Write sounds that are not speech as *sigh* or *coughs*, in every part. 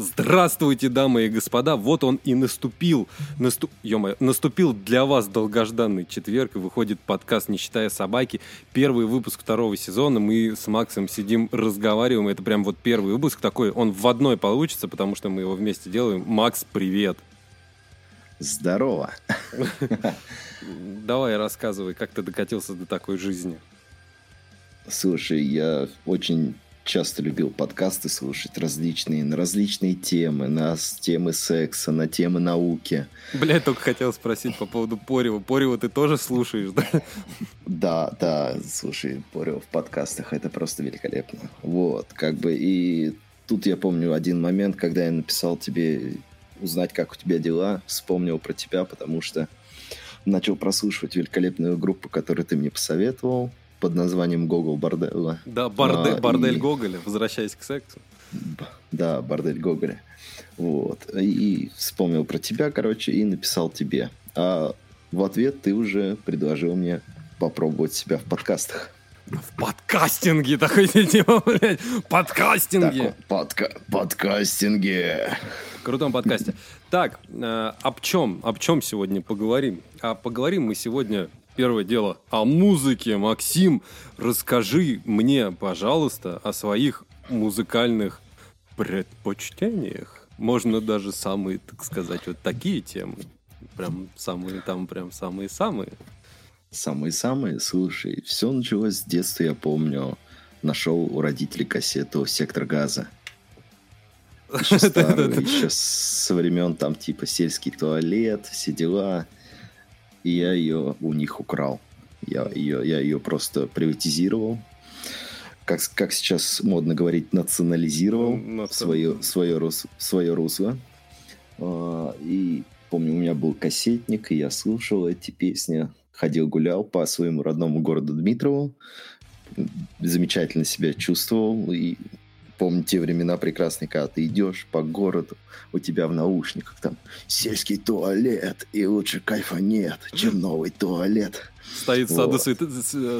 Здравствуйте, дамы и господа, вот он и наступил, насту... Ё наступил для вас долгожданный четверг, и выходит подкаст «Не считая собаки», первый выпуск второго сезона, мы с Максом сидим, разговариваем, это прям вот первый выпуск такой, он в одной получится, потому что мы его вместе делаем. Макс, привет! Здорово! Давай рассказывай, как ты докатился до такой жизни. Слушай, я очень часто любил подкасты слушать различные, на различные темы, на темы секса, на темы науки. Бля, только хотел спросить по поводу Порева. Порева ты тоже слушаешь, да? Да, да, слушай, Порева в подкастах, это просто великолепно. Вот, как бы, и тут я помню один момент, когда я написал тебе узнать, как у тебя дела, вспомнил про тебя, потому что начал прослушивать великолепную группу, которую ты мне посоветовал под названием Гогол Борделла. Да, борде, а, бордель и... Гоголя, возвращаясь к сексу. Да, бордель Гоголя. Вот. И вспомнил про тебя, короче, и написал тебе. А в ответ ты уже предложил мне попробовать себя в подкастах. В подкастинге такой тема, блядь. Подкастинге. Так, подка подкастинге. Крутом подкасте. Так, э, об чем, об чем сегодня поговорим? А поговорим мы сегодня Первое дело о музыке. Максим, расскажи мне, пожалуйста, о своих музыкальных предпочтениях. Можно даже самые, так сказать, вот такие темы. Прям самые там, прям самые-самые. Самые-самые? Слушай, все началось с детства, я помню. Нашел у родителей кассету «Сектор газа». Еще старую, еще со времен там типа сельский туалет, все дела – и я ее у них украл. Я ее, я ее просто приватизировал. Как, как сейчас модно говорить, национализировал ну, свое, свое, рус, свое русло. А, и помню, у меня был кассетник, и я слушал эти песни. Ходил, гулял по своему родному городу Дмитрову. Замечательно себя чувствовал. И помню те времена прекрасные, когда ты идешь по городу, у тебя в наушниках там сельский туалет, и лучше кайфа нет, чем *laughs* новый туалет. Стоит саду, вот. свет,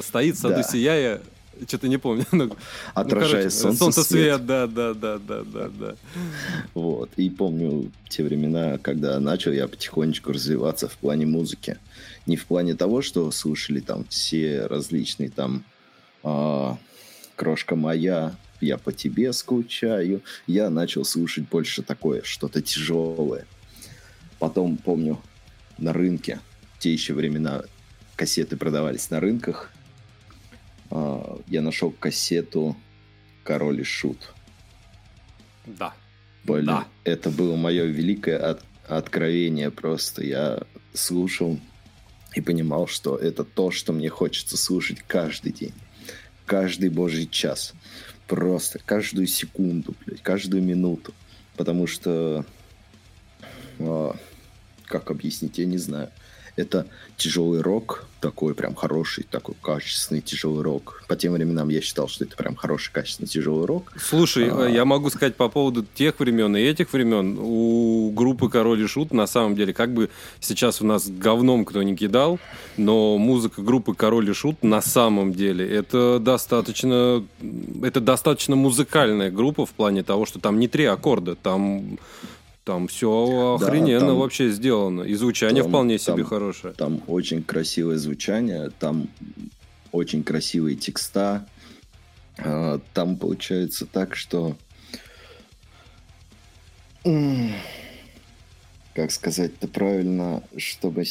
стоит в саду да. сияя, что-то не помню. *laughs* Ну, Отражая ну, солнце, солнце свет. свет. Да, да, да, да, да, да. Вот. И помню те времена, когда начал я потихонечку развиваться в плане музыки. Не в плане того, что слушали там все различные там а, «Крошка моя», я по тебе скучаю. Я начал слушать больше такое, что-то тяжелое. Потом, помню, на рынке, те еще времена кассеты продавались на рынках, а, я нашел кассету «Король и Шут». Да. Блин, да. это было мое великое от, откровение просто. Я слушал и понимал, что это то, что мне хочется слушать каждый день, каждый божий час. Просто каждую секунду, блядь, каждую минуту. Потому что... А, как объяснить, я не знаю. Это тяжелый рок, такой прям хороший, такой качественный тяжелый рок. По тем временам я считал, что это прям хороший, качественный тяжелый рок. Слушай, а... я могу сказать по поводу тех времен и этих времен. У группы Король и Шут, на самом деле, как бы сейчас у нас говном кто не кидал, но музыка группы Король и Шут на самом деле это достаточно, это достаточно музыкальная группа в плане того, что там не три аккорда, там там все охрененно да, там, вообще сделано. И звучание там, вполне себе там, хорошее. Там очень красивое звучание, там очень красивые текста. А, там получается так, что... Как сказать-то правильно, чтобы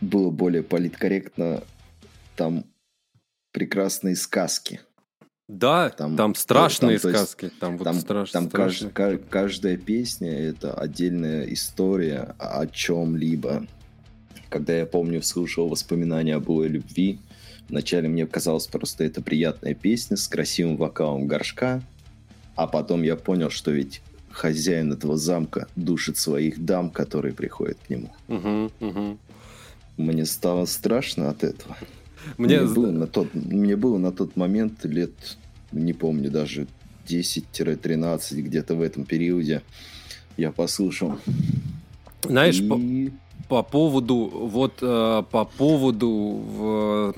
было более политкорректно, там прекрасные сказки. Да, там, там страшные там, сказки. Есть, там, вот там, страш, там кажд, кажд, каждая песня это отдельная история о чем-либо. Когда я помню, слушал воспоминания об былой любви, вначале мне казалось просто это приятная песня с красивым вокалом горшка, а потом я понял, что ведь хозяин этого замка душит своих дам, которые приходят к нему. Угу, угу. Мне стало страшно от этого. Мне, мне, было на тот, мне было на тот момент лет не помню, даже 10-13, где-то в этом периоде я послушал. Знаешь, и... по, по поводу, вот э, по поводу в,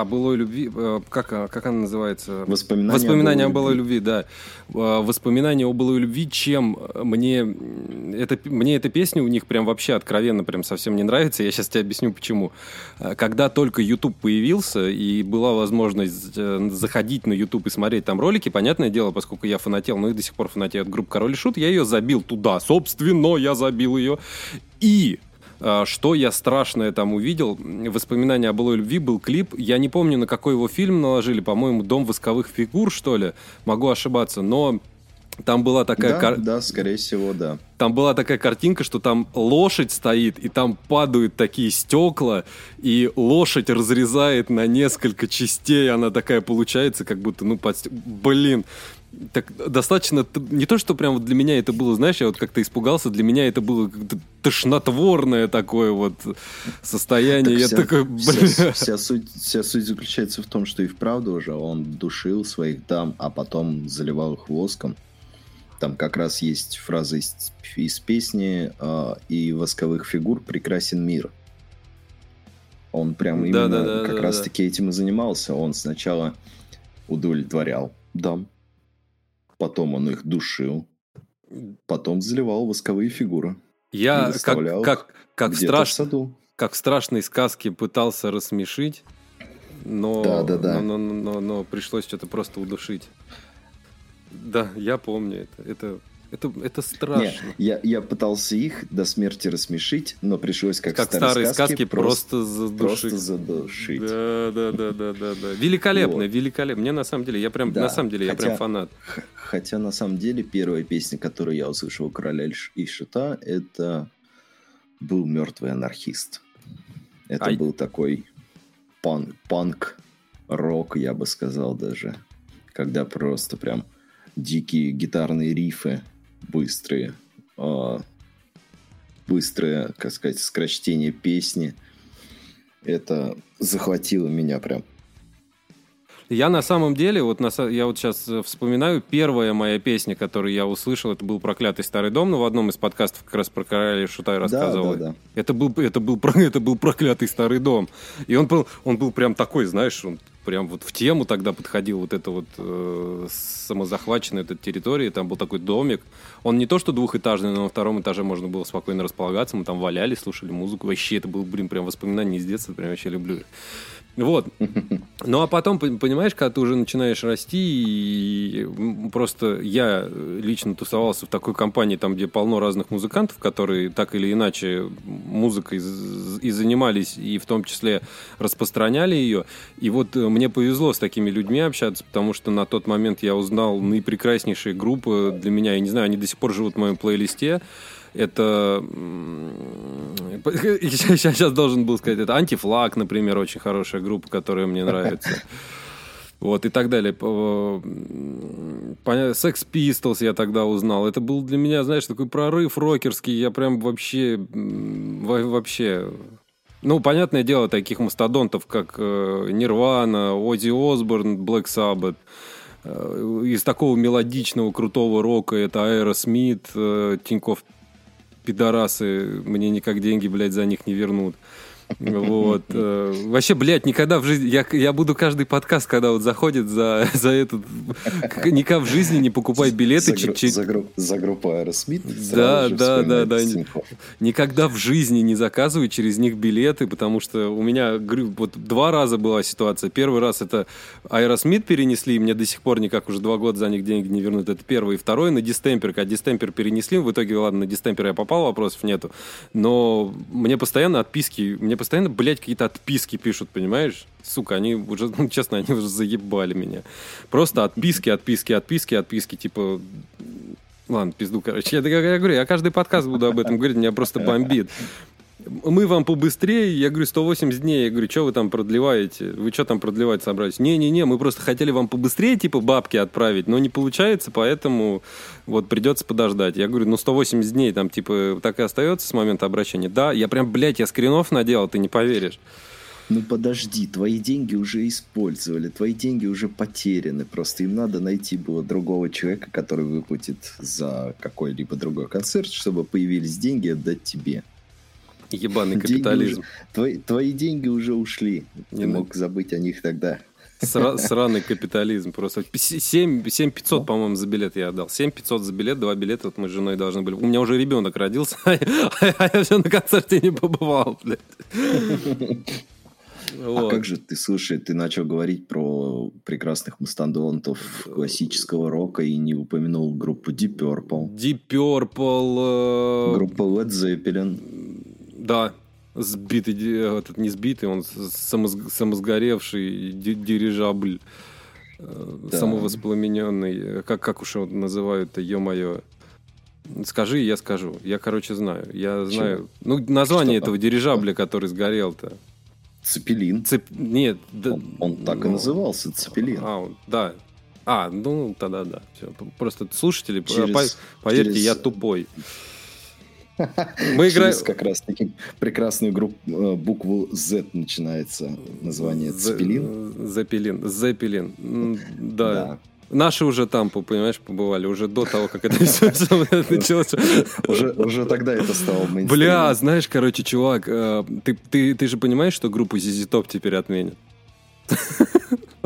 о былой любви, э, как, э, как она называется? Воспоминания, Воспоминания о былой любви. да. Э, Воспоминания о былой любви, чем мне, это, мне эта песня у них прям вообще откровенно прям совсем не нравится. Я сейчас тебе объясню, почему. Когда только YouTube появился, и была возможность заходить на YouTube и смотреть там ролики, понятное дело, поскольку я фанател, ну и до сих пор фанатею от группы Король и Шут, я ее забил туда. Собственно, я забил ее. И что я страшное там увидел. Воспоминания о былой любви был клип. Я не помню, на какой его фильм наложили. По-моему, «Дом восковых фигур», что ли. Могу ошибаться. Но там была такая... Да, кар... да, скорее всего, да. Там была такая картинка, что там лошадь стоит, и там падают такие стекла, и лошадь разрезает на несколько частей. Она такая получается, как будто, ну, под... Блин, так достаточно не то, что прям вот для меня это было, знаешь, я вот как-то испугался, для меня это было тошнотворное такое вот состояние. Так я вся, такой, блин. Вся, вся, суть, вся суть заключается в том, что и вправду уже он душил своих дам, а потом заливал их воском. Там как раз есть фраза из, из песни э, «И восковых фигур прекрасен мир». Он прям именно да, да, да, как да, раз-таки да. этим и занимался. Он сначала удовлетворял дам, потом он их душил, потом заливал восковые фигуры. Я как, как, как, страш... как в страшной сказке пытался рассмешить, но, да, да, да. но, но, но, но пришлось что-то просто удушить. Да, я помню это. Это это, это страшно. Не, я, я пытался их до смерти рассмешить, но пришлось как, как старые, старые сказки, сказки просто, задушить. Просто задушить. Да, да, да, да, да, да. Великолепно, вот. великолепно. Мне на самом деле, я прям, да, на самом деле, хотя, я прям фанат. Хотя на самом деле первая песня, которую я услышал у Короля и Шита, это был мертвый анархист. Это Ай. был такой пан панк-рок, я бы сказал даже. Когда просто прям дикие гитарные рифы быстрые, э, быстрое, как сказать, скорочтение песни. Это захватило меня прям. Я на самом деле, вот на, я вот сейчас э, вспоминаю, первая моя песня, которую я услышал, это был «Проклятый старый дом», но в одном из подкастов как раз про короля Шутай рассказывал. Да, да, да. Это был, это был, *laughs* это был «Проклятый старый дом». И он был, он был прям такой, знаешь, он прям вот в тему тогда подходил вот это вот э, самозахваченная эта территория, там был такой домик. Он не то что двухэтажный, но на втором этаже можно было спокойно располагаться, мы там валялись, слушали музыку. Вообще это был, блин, прям воспоминание из детства, прям вообще люблю. Вот. *laughs* Ну а потом, понимаешь, когда ты уже начинаешь расти, и просто я лично тусовался в такой компании, там, где полно разных музыкантов, которые так или иначе музыкой и занимались, и в том числе распространяли ее. И вот э, мне повезло с такими людьми общаться, потому что на тот момент я узнал наипрекраснейшие группы для меня. Я не знаю, они до сих пор живут в моем плейлисте. Это... Сейчас *laughs* должен был сказать, это Anti-Flag, например, очень хорошая группа, которая мне нравится. *laughs* Вот, и так далее. Sex Pistols я тогда узнал. Это был для меня, знаешь, такой прорыв рокерский. Я прям вообще... Вообще... Ну, понятное дело, таких мастодонтов, как Нирвана, Оззи Осборн, Black Sabbath. Э, из такого мелодичного, крутого рока это Аэросмит, Тинькофф пидорасы мне никак деньги, блядь, за них не вернут. Вот. Э, вообще, блядь, никогда в жизни... Я, я буду каждый подкаст, когда вот заходит за, за этот... Никогда в жизни не покупай билеты. За, чуть-чуть... за, групп, за группу Аэросмит? Да, да, да, да. Никогда в жизни не заказывай через них билеты, потому что у меня вот два раза была ситуация. Первый раз это Аэросмит перенесли, и мне до сих пор никак уже два года за них деньги не вернут. Это первый. И второй на Distemper. Когда Distemper перенесли, в итоге, ладно, на Distemper я попал, вопросов нету. Но мне постоянно отписки, мне постоянно, блядь, какие-то отписки пишут, понимаешь? Сука, они уже, ну, честно, они уже заебали меня. Просто отписки, отписки, отписки, отписки, типа... Ладно, пизду, короче. Я, я, я говорю, я каждый подкаст буду об этом говорить, меня просто бомбит мы вам побыстрее, я говорю, 180 дней, я говорю, что вы там продлеваете, вы что там продлевать собрались? Не-не-не, мы просто хотели вам побыстрее, типа, бабки отправить, но не получается, поэтому вот придется подождать. Я говорю, ну 180 дней там, типа, так и остается с момента обращения. Да, я прям, блядь, я скринов наделал, ты не поверишь. Ну подожди, твои деньги уже использовали, твои деньги уже потеряны. Просто им надо найти было другого человека, который выплатит за какой-либо другой концерт, чтобы появились деньги отдать тебе. Ебаный капитализм. Уже, твои, твои деньги уже ушли. Не Ты мог забыть о них тогда. Сра- *laughs* сраный капитализм просто. 7, 7 500, по-моему, за билет я отдал. 7 500 за билет, два билета вот мы с женой должны были. У меня уже ребенок родился, *laughs* а я все на концерте не побывал, блядь. *laughs* Вот. А как же ты, слушай, ты начал говорить про прекрасных мастодонтов классического рока и не упомянул группу Deep Purple. Deep Purple. Э... Группа Led Zeppelin. Да, сбитый, этот не сбитый, он самосг... самосгоревший дирижабль, э, да. самовоспламененный. Как, как уж его называют-то, ё-моё. Скажи, я скажу. Я, короче, знаю. Я знаю. Чего? Ну, название Что этого дирижабля, который сгорел-то. Цепелин. Цеп... Нет, да... он, он так и ну, назывался, Цепелин. А, да. А, ну тогда да. Все. Просто слушатели, через, поверьте, через... я тупой. Мы играем... как раз таки прекрасную группу, э, букву Z начинается название Цепелин. Зепелин. Зепелин. Да. да. Наши уже там, понимаешь, побывали, уже до того, как это все *laughs* началось. Уже, уже тогда это стало Бля, знаешь, короче, чувак, э, ты, ты, ты же понимаешь, что группу ZZ Top теперь отменят? *laughs*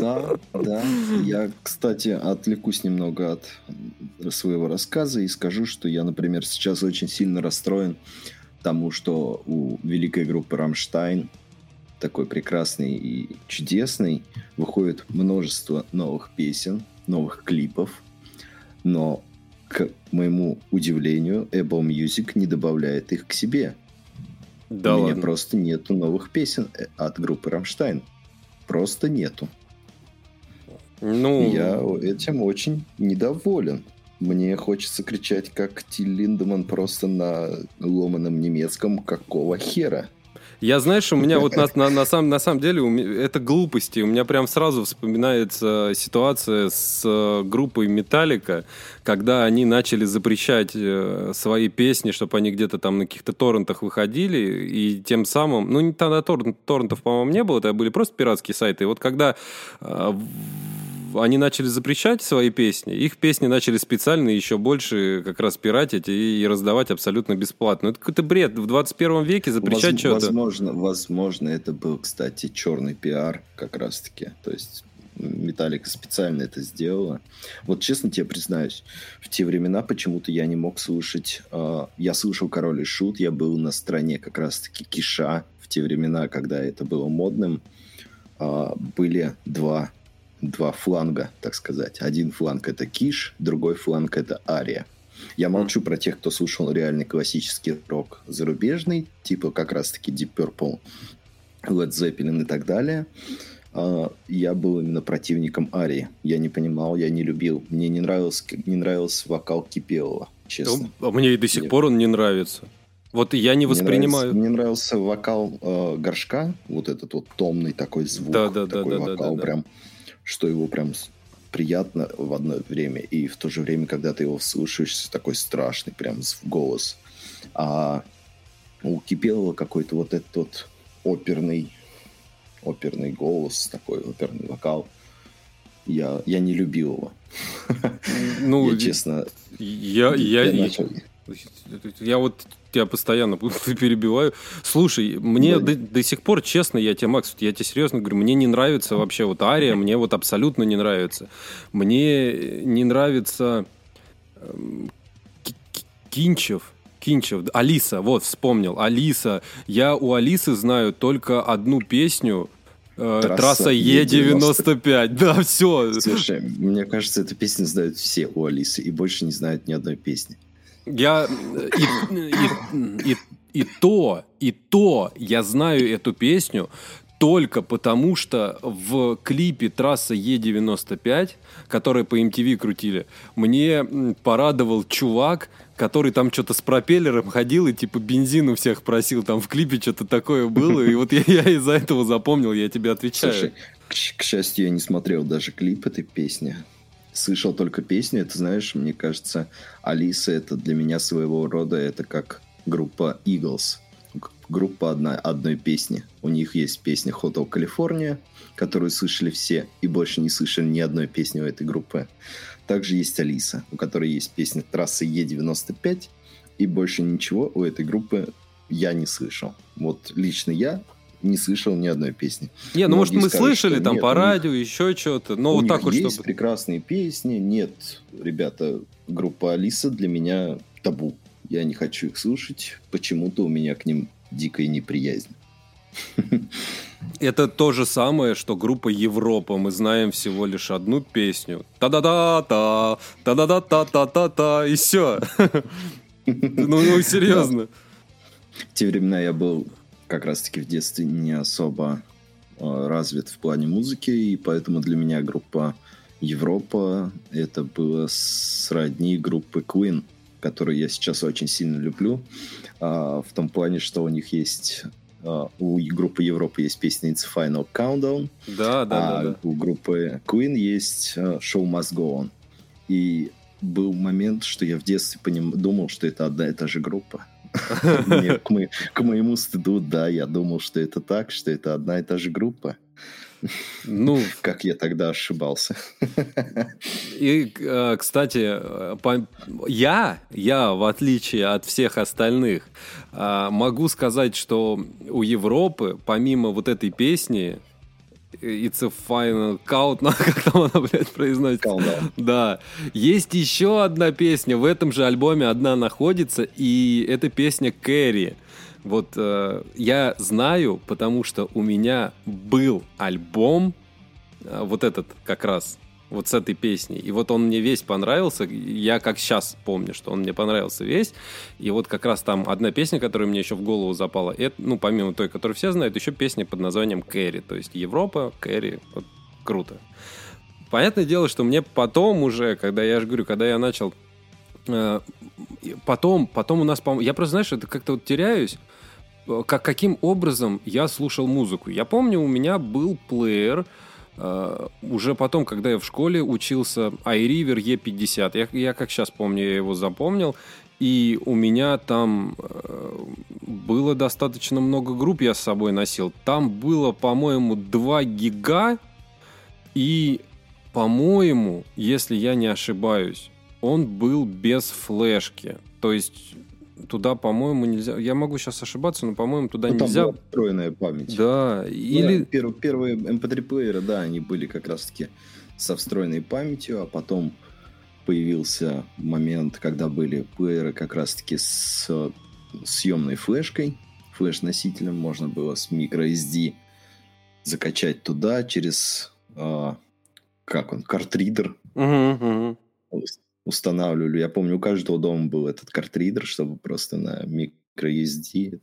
Да, да. Я, кстати, отвлекусь немного от своего рассказа и скажу, что я, например, сейчас очень сильно расстроен тому, что у великой группы «Рамштайн» такой прекрасный и чудесный, выходит множество новых песен, новых клипов, но, к моему удивлению, Apple Music не добавляет их к себе. Да У ладно. меня просто нету новых песен э, от группы Рамштайн. Просто нету. Ну... Я этим очень недоволен. Мне хочется кричать, как Тиль Линдеман, просто на ломаном немецком «Какого хера?». Я, знаешь, у меня вот на, на, на, самом, на самом деле это глупости. У меня прям сразу вспоминается ситуация с э, группой Металлика, когда они начали запрещать э, свои песни, чтобы они где-то там на каких-то торрентах выходили, и тем самым, ну, тогда торрент, торрентов, по-моему, не было, это были просто пиратские сайты. И вот когда э, они начали запрещать свои песни, их песни начали специально еще больше как раз пиратить и, и раздавать абсолютно бесплатно. Это какой-то бред. В 21 веке запрещать Воз, что-то. Возможно, возможно, это был, кстати, черный пиар как раз-таки. То есть Металлика специально это сделала. Вот честно тебе признаюсь, в те времена почему-то я не мог слушать... Э, я слушал Король и Шут, я был на стороне как раз-таки Киша в те времена, когда это было модным. Э, были два два фланга, так сказать. Один фланг это Киш, другой фланг это Ария. Я молчу про тех, кто слушал реальный классический рок зарубежный, типа как раз-таки Deep Purple, Led Zeppelin и так далее. Uh, я был именно противником Арии. Я не понимал, я не любил. Мне не нравился, не нравился вокал Кипелова, честно. А мне и до сих Мне... пор он не нравится. Вот я не воспринимаю. Мне нравился, мне нравился вокал э, горшка, вот этот вот томный такой звук, да, да, такой да, вокал, да, да, прям что его прям приятно в одно время, и в то же время, когда ты его слушаешь, такой страшный прям голос. А у Кипелова какой-то вот этот вот оперный, оперный голос, такой оперный вокал. Я, я не любил его. Ну, *laughs* я честно... Я, я, я, начал... я вот тебя постоянно *laughs* перебиваю. Слушай, мне да. до, до сих пор, честно, я тебе, Макс, я тебе серьезно говорю, мне не нравится вообще вот Ария, мне вот абсолютно не нравится. Мне не нравится э, Кинчев. Кинчев, Алиса, вот, вспомнил, Алиса. Я у Алисы знаю только одну песню, э, Трасса, Е95. Да, все. Слушай, мне кажется, эту песню знают все у Алисы и больше не знают ни одной песни. Я и, и, и, и то, и то я знаю эту песню только потому, что в клипе трасса Е95, который по MTV крутили, мне порадовал чувак, который там что-то с пропеллером ходил и типа бензин у всех просил. Там в клипе что-то такое было. И вот я, я из-за этого запомнил, я тебе отвечаю. Слушай, к, к счастью, я не смотрел даже клип этой песни слышал только песню. Это, знаешь, мне кажется, Алиса это для меня своего рода это как группа Eagles. Группа одна, одной песни. У них есть песня Hotel California, которую слышали все, и больше не слышали ни одной песни у этой группы. Также есть Алиса, у которой есть песня трассы Е95, и больше ничего у этой группы я не слышал. Вот лично я не слышал ни одной песни. Не, ну может мы скажут, слышали там нет, по радио, них, еще что-то, но вот так вот есть чтобы... прекрасные песни. Нет, ребята, группа Алиса для меня табу. Я не хочу их слушать. Почему-то у меня к ним дикая неприязнь. *laughs* Это то же самое, что группа Европа. Мы знаем всего лишь одну песню. Та-да-да-та, та-да-да-та-та-та-та, и все. *laughs* Ну, ну, серьезно. В те времена я был как раз-таки в детстве не особо э, развит в плане музыки, и поэтому для меня группа Европа это было сродни группы Queen, которую я сейчас очень сильно люблю, а, в том плане, что у них есть а, у группы Европы есть песня It's Final Countdown, да, да, а да, да. у группы Queen есть Show Must Go On. И был момент, что я в детстве поним... думал, что это одна и та же группа. *laughs* К, мо... к моему стыду, да, я думал, что это так, что это одна и та же группа. Ну, *laughs* как я тогда ошибался. И, э, кстати, я, я, в отличие от всех остальных, э, могу сказать, что у Европы, помимо вот этой песни, It's a final count, *laughs* как там она, блядь, произносится. Countdown. Да. Есть еще одна песня, в этом же альбоме одна находится, и это песня Кэрри. Вот э, я знаю, потому что у меня был альбом, э, вот этот как раз, вот с этой песней. И вот он мне весь понравился. Я как сейчас помню, что он мне понравился весь. И вот как раз там одна песня, которая мне еще в голову запала, это, ну, помимо той, которую все знают, еще песня под названием «Кэрри». То есть Европа, Кэрри. Вот, круто. Понятное дело, что мне потом уже, когда я же говорю, когда я начал э, потом, потом у нас, я просто, знаешь, это как-то вот теряюсь, э, как, каким образом я слушал музыку. Я помню, у меня был плеер, уже потом, когда я в школе учился, iRiver E50, я, я как сейчас помню, я его запомнил, и у меня там uh, было достаточно много групп, я с собой носил. Там было, по-моему, 2 гига, и, по-моему, если я не ошибаюсь, он был без флешки. То есть туда, по-моему, нельзя. Я могу сейчас ошибаться, но, по-моему, туда ну, нельзя. Там была встроенная память. Да. Ну, или... Первые, первые MP3-плееры, да, они были как раз-таки со встроенной памятью, а потом появился момент, когда были плееры как раз-таки с съемной флешкой, флеш-носителем, можно было с microSD закачать туда через, э, как он, картридер. Угу, угу устанавливали. Я помню, у каждого дома был этот картридер, чтобы просто на microSD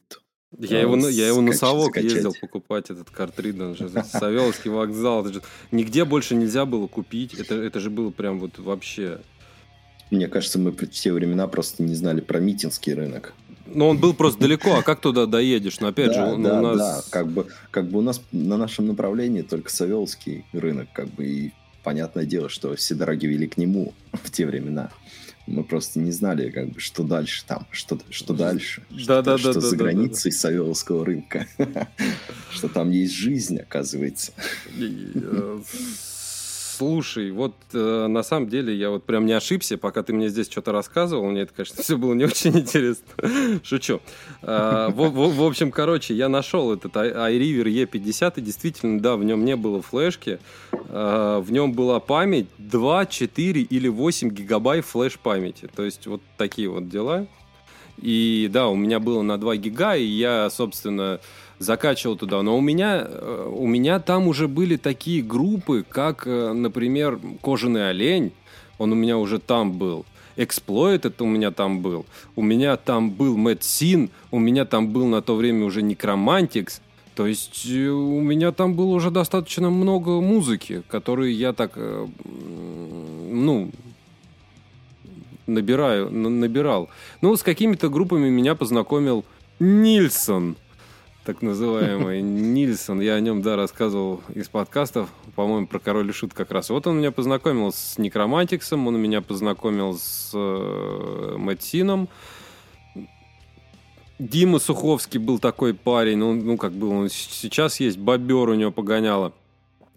я его, я его на совок скачать. ездил покупать, этот картридер. Савеловский вокзал. Это же, нигде больше нельзя было купить. Это, это же было прям вот вообще... Мне кажется, мы в те времена просто не знали про митинский рынок. Но он был просто далеко, а как туда доедешь? Но опять да, же, да, у нас... Да, как бы, как бы у нас на нашем направлении только Савеловский рынок, как бы, и понятное дело, что все дороги вели к нему *laughs* в те времена. Мы просто не знали, как бы, что дальше там, что, что дальше, да, что, да, что да, за да, границей да, да. Савеловского рынка, *laughs* что там есть жизнь, оказывается. *laughs* Слушай, вот э, на самом деле я вот прям не ошибся, пока ты мне здесь что-то рассказывал. Мне это, конечно, *laughs* все было не очень интересно. Шучу. Э, в, в, в общем, короче, я нашел этот iRiver E50, и действительно, да, в нем не было флешки. Э, в нем была память 2, 4 или 8 гигабайт флеш-памяти. То есть вот такие вот дела. И да, у меня было на 2 гига, и я, собственно, закачивал туда. Но у меня, э, у меня там уже были такие группы, как, э, например, «Кожаный олень». Он у меня уже там был. Эксплойт это у меня там был. У меня там был Мэтт Син. У меня там был на то время уже Некромантикс. То есть э, у меня там было уже достаточно много музыки, которую я так, ну, набираю, набирал. Ну, с какими-то группами меня познакомил Нильсон – так называемый *laughs* Нильсон. Я о нем, да, рассказывал из подкастов, по-моему, про Король и Шут как раз. Вот он меня познакомил с Некромантиксом, он меня познакомил с э, Мэтсином. Дима Суховский был такой парень, ну, ну как был, он сейчас есть, бобер у него погоняло.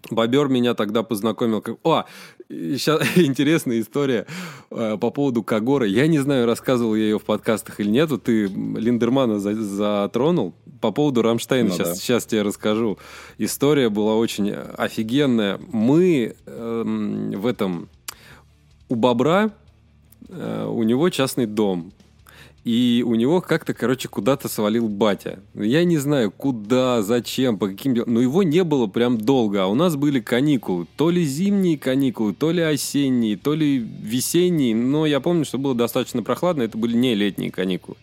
Бобер меня тогда познакомил. Как... О, сейчас *laughs* интересная история э, по поводу Кагора. Я не знаю, рассказывал я ее в подкастах или нет. Ты Линдермана за затронул. По поводу Рамштейна ну, сейчас, да. сейчас тебе расскажу. История была очень офигенная. Мы э, в этом... У Бобра э, у него частный дом. И у него как-то, короче, куда-то свалил батя. Я не знаю, куда, зачем, по каким делам. Но его не было прям долго. А у нас были каникулы. То ли зимние каникулы, то ли осенние, то ли весенние. Но я помню, что было достаточно прохладно. Это были не летние каникулы.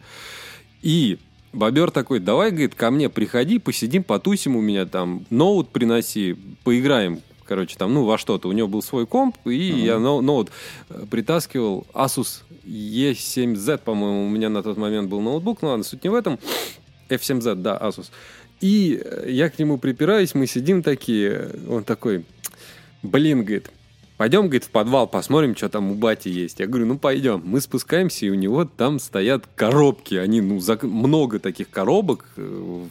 И Бобер такой, давай, говорит, ко мне приходи, посидим, потусим у меня там, ноут приноси, поиграем короче, там, ну, во что-то. У него был свой комп, и uh-huh. я ноут э, притаскивал Asus E7Z, по-моему, у меня на тот момент был ноутбук, ну ладно, суть не в этом. F7Z, да, Asus. И э, я к нему припираюсь, мы сидим такие, он такой, блин, говорит, пойдем, говорит, в подвал, посмотрим, что там у бати есть. Я говорю, ну пойдем. Мы спускаемся, и у него там стоят коробки. Они, ну, за... много таких коробок э,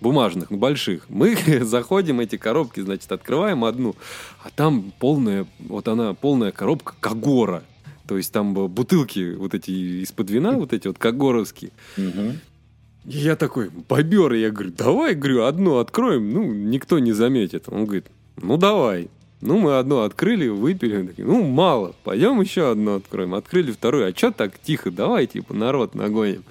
бумажных, больших. Мы *laughs* заходим, эти коробки, значит, открываем одну, а там полная, вот она, полная коробка Кагора. То есть там бутылки вот эти из-под вина, вот эти вот кагоровские. И я такой, бобер, я говорю, давай, говорю, одну откроем, ну, никто не заметит. Он говорит, ну, давай. Ну, мы одну открыли, выпили, такие, ну, мало, пойдем еще одну откроем. Открыли вторую, а что так тихо, давай, типа, народ нагоним.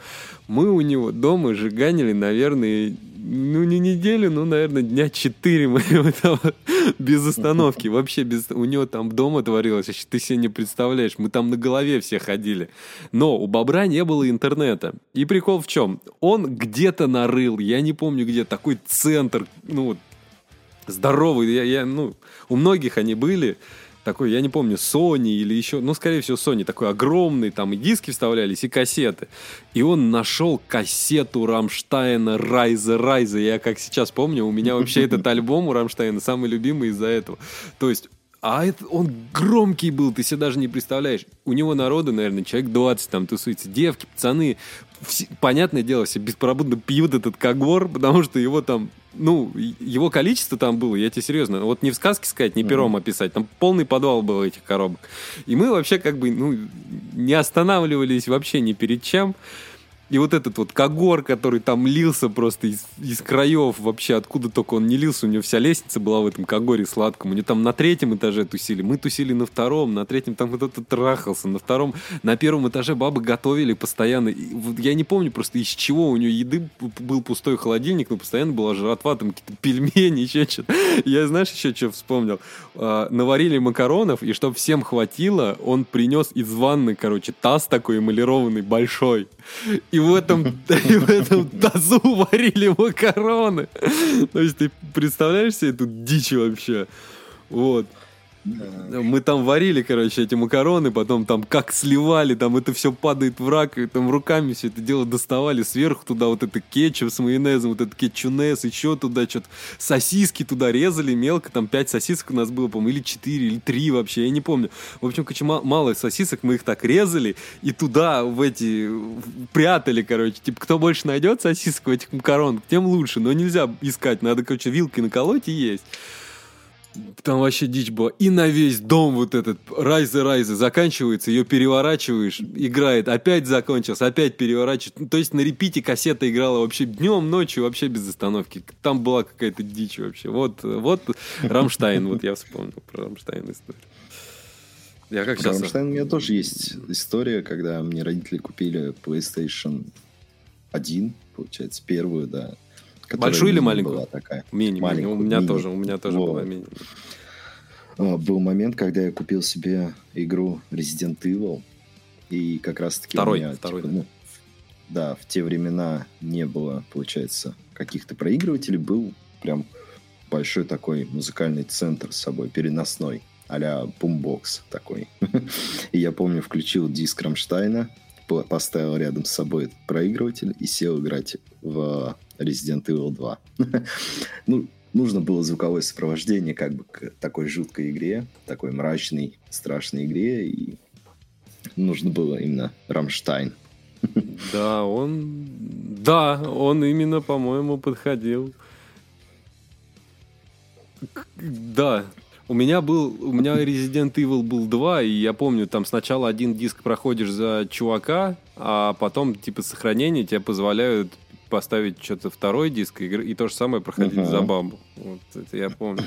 Мы у него дома жиганили, наверное, ну, не неделю, ну, наверное, дня четыре мы там *laughs* без остановки. Вообще без... У него там дома творилось, вообще ты себе не представляешь. Мы там на голове все ходили. Но у Бобра не было интернета. И прикол в чем? Он где-то нарыл, я не помню где, такой центр, ну, здоровый. Я, я, ну, у многих они были такой, я не помню, Sony или еще, ну, скорее всего, Sony, такой огромный, там и диски вставлялись, и кассеты. И он нашел кассету Рамштайна Reise, Reise. Я как сейчас помню, у меня вообще этот *laughs* альбом у Рамштайна самый любимый из-за этого. То есть а это, он громкий был, ты себе даже не представляешь. У него народу, наверное, человек 20 там тусуется. Девки, пацаны, все, понятное дело, все беспробудно пьют этот кагор, потому что его там ну, его количество там было, я тебе серьезно, вот не в сказке сказать, не пером описать, там полный подвал был этих коробок. И мы вообще как бы, ну, не останавливались вообще ни перед чем. И вот этот вот когор, который там лился просто из, из краев вообще, откуда только он не лился, у него вся лестница была в этом когоре сладком. У него там на третьем этаже тусили, мы тусили на втором, на третьем там кто-то трахался, на втором, на первом этаже бабы готовили постоянно. И вот я не помню просто из чего у нее еды был пустой холодильник, но постоянно была жратва, там какие-то пельмени, *laughs* еще что-то. Я знаешь еще что вспомнил? А, наварили макаронов, и чтобы всем хватило, он принес из ванны, короче, таз такой эмалированный, большой. И в этом, *laughs* и в этом тазу *laughs* варили макароны. То есть ты представляешь себе эту дичь вообще? Вот. Мы там варили, короче, эти макароны, потом там как сливали, там это все падает в рак, и там руками все это дело доставали, сверху туда вот это кетчуп с майонезом, вот этот кетчунес, еще туда что-то, сосиски туда резали мелко, там 5 сосисок у нас было, по-моему, или 4, или 3 вообще, я не помню. В общем, короче, мало сосисок, мы их так резали, и туда в эти прятали, короче, типа, кто больше найдет сосисок в этих макаронах, тем лучше, но нельзя искать, надо, короче, вилкой наколоть и есть. Там вообще дичь была. И на весь дом вот этот райзы райзы заканчивается, ее переворачиваешь, играет, опять закончился, опять переворачиваешь. То есть на репите кассета играла вообще днем, ночью, вообще без остановки. Там была какая-то дичь вообще. Вот, вот Рамштайн, вот я вспомнил про Рамштайн историю. Я как сейчас... Рамштайн у меня тоже есть история, когда мне родители купили PlayStation 1, получается, первую, да. Большую или маленькую? Была такая. Мини, маленькую, У меня мини. тоже, у меня тоже вот. была мини. А, был момент, когда я купил себе игру Resident Evil, и как раз-таки второй, меня, второй, типа, ну, да, в те времена не было, получается, каких-то проигрывателей, был прям большой такой музыкальный центр с собой, переносной, а-ля бумбокс такой. *laughs* и я помню, включил диск Рамштайна, поставил рядом с собой этот проигрыватель и сел играть в Resident Evil 2. *laughs* ну, нужно было звуковое сопровождение как бы к такой жуткой игре, такой мрачной, страшной игре, и нужно было именно Рамштайн. *laughs* да, он... Да, он именно, по-моему, подходил. Да, у меня был, у меня Resident Evil был 2, и я помню, там сначала один диск проходишь за чувака, а потом, типа, сохранение тебе позволяют поставить что-то второй диск и, и то же самое проходить uh-huh. за бамбу. Вот это я помню.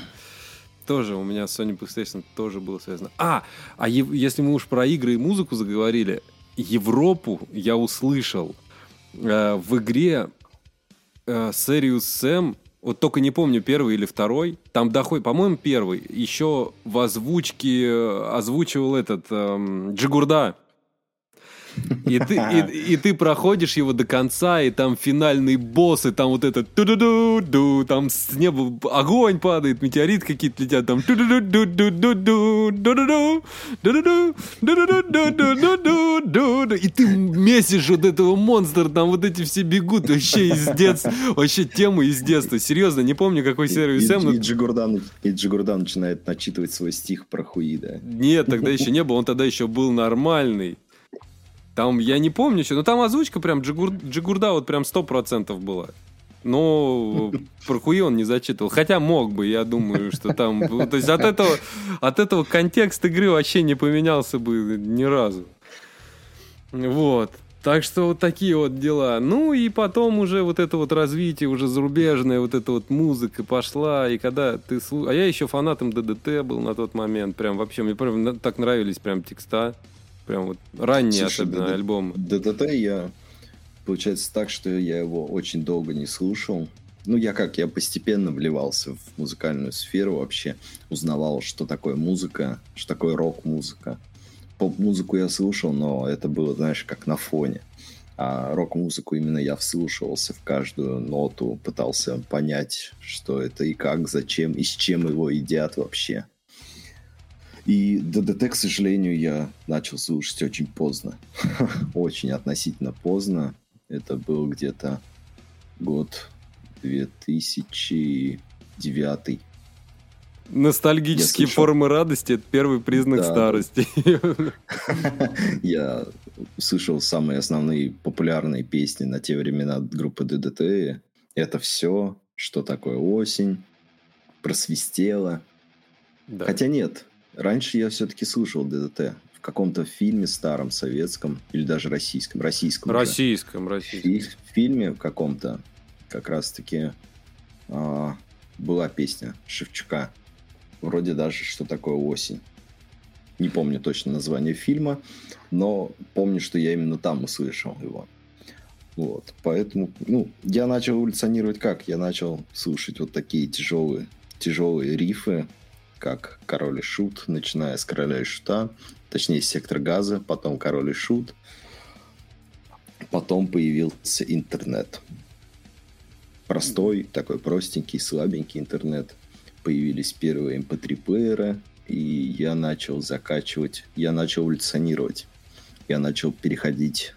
Тоже у меня с Sony PlayStation тоже было связано. А, а е- если мы уж про игры и музыку заговорили, Европу я услышал э, в игре э, Serious Sam вот только не помню, первый или второй. Там доходит, по-моему, первый. Еще в озвучке э, озвучивал этот эм, Джигурда. И ты, и, и ты проходишь его до конца, и там финальный босс, и там вот это ту ду ду ду там с неба огонь падает, метеорит какие-то летят, там ту ду ду ду ду ду ду ду ду ду ду ду ду ду ду ду ду и ты месишь вот этого монстра, там вот эти все бегут, вообще из детства, вообще тема из детства, серьезно, не помню, какой сервис Сэм. И Джигурдан, и Джигурдан начинает начитывать свой стих про хуида. Нет, тогда еще не было, он тогда еще был нормальный. Там, я не помню что, но там озвучка прям Джигур, Джигурда вот прям 100% была. Но про хуи он не зачитывал. Хотя мог бы, я думаю, что там... То есть от этого, от этого контекст игры вообще не поменялся бы ни разу. Вот. Так что вот такие вот дела. Ну и потом уже вот это вот развитие, уже зарубежная вот эта вот музыка пошла. И когда ты слушаешь... А я еще фанатом ДДТ был на тот момент. Прям вообще, мне прям так нравились прям текста. Прям вот ранние Слушай, особенно альбомы. ДДТ я... Получается так, что я его очень долго не слушал. Ну, я как, я постепенно вливался в музыкальную сферу вообще. Узнавал, что такое музыка, что такое рок-музыка. Поп-музыку я слушал, но это было, знаешь, как на фоне. А рок-музыку именно я вслушивался в каждую ноту, пытался понять, что это и как, зачем и с чем его едят вообще. И ДДТ, к сожалению, я начал слушать очень поздно. *laughs* очень относительно поздно. Это был где-то год 2009. Ностальгические формы радости – это первый признак да. старости. *laughs* Я услышал самые основные популярные песни на те времена группы ДДТ. Это все, что такое осень, просвистело. Да. Хотя нет, Раньше я все-таки слышал ДДТ в каком-то фильме старом, советском или даже российском. Российском. Российском, российском. В фильме каком-то как раз-таки а, была песня Шевчука. Вроде даже «Что такое осень». Не помню точно название фильма, но помню, что я именно там услышал его. Вот, поэтому, ну, я начал эволюционировать как? Я начал слушать вот такие тяжелые, тяжелые рифы, как Король и Шут, начиная с Короля и Шута, точнее, Сектор Газа, потом Король и Шут, потом появился интернет. Простой, такой простенький, слабенький интернет. Появились первые mp3-плееры, эм и я начал закачивать, я начал эволюционировать. Я начал переходить,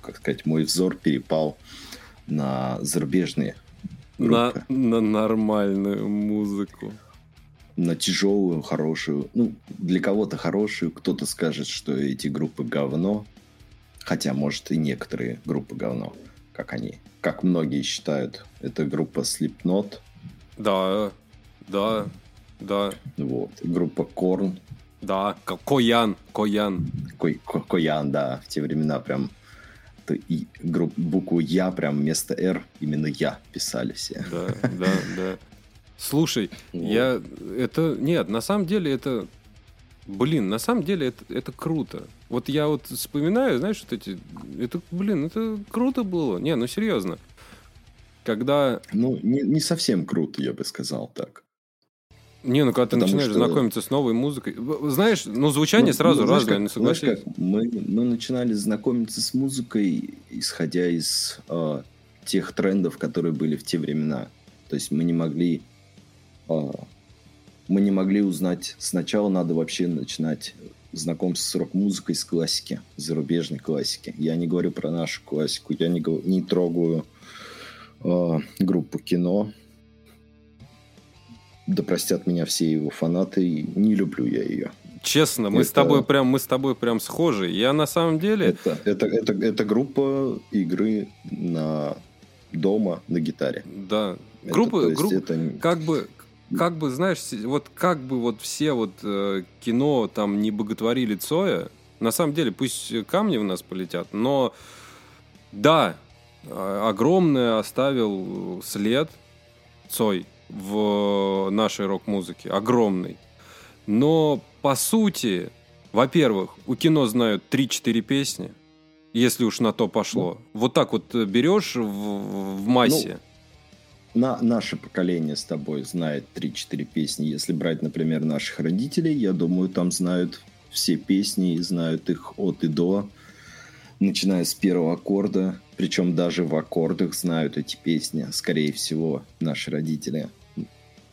как сказать, мой взор перепал на зарубежные группы. На, на нормальную музыку на тяжелую, хорошую. Ну, для кого-то хорошую, кто-то скажет, что эти группы говно. Хотя, может, и некоторые группы говно, как они. Как многие считают, это группа Slipknot. Да, да, да. Вот. Группа Корн. Да, Коян, Коян. Ко, Ко, Коян, да. В те времена прям и групп, букву Я прям вместо Р именно Я писали все. Да, да, да. Слушай, вот. я это нет, на самом деле это, блин, на самом деле это это круто. Вот я вот вспоминаю, знаешь, вот эти, это, блин, это круто было. Не, ну серьезно, когда. Ну не не совсем круто, я бы сказал так. Не, ну когда ты начинаешь что... знакомиться с новой музыкой, знаешь, ну звучание ну, сразу ну, знаешь, разное, как, не Знаешь, как мы, мы начинали знакомиться с музыкой, исходя из э, тех трендов, которые были в те времена. То есть мы не могли мы не могли узнать. Сначала надо вообще начинать знакомство с рок-музыкой, с классики, зарубежной классики. Я не говорю про нашу классику, я не, не трогаю э, группу кино. Да простят меня все его фанаты, не люблю я ее. Честно, мы это... с тобой прям, мы с тобой прям схожи. Я на самом деле. Это, это, это, это группа игры на дома на гитаре. Да. Группа, это, группа, это... как бы как бы, знаешь, вот как бы вот все вот э, кино там не боготворили Цоя, на самом деле, пусть камни в нас полетят, но да, а, огромный оставил след Цой в нашей рок-музыке, огромный. Но по сути, во-первых, у кино знают 3-4 песни, если уж на то пошло. Ну, вот так вот берешь в, в массе. Ну, на, наше поколение с тобой знает 3-4 песни. Если брать, например, наших родителей, я думаю, там знают все песни и знают их от и до, начиная с первого аккорда. Причем даже в аккордах знают эти песни, скорее всего, наши родители.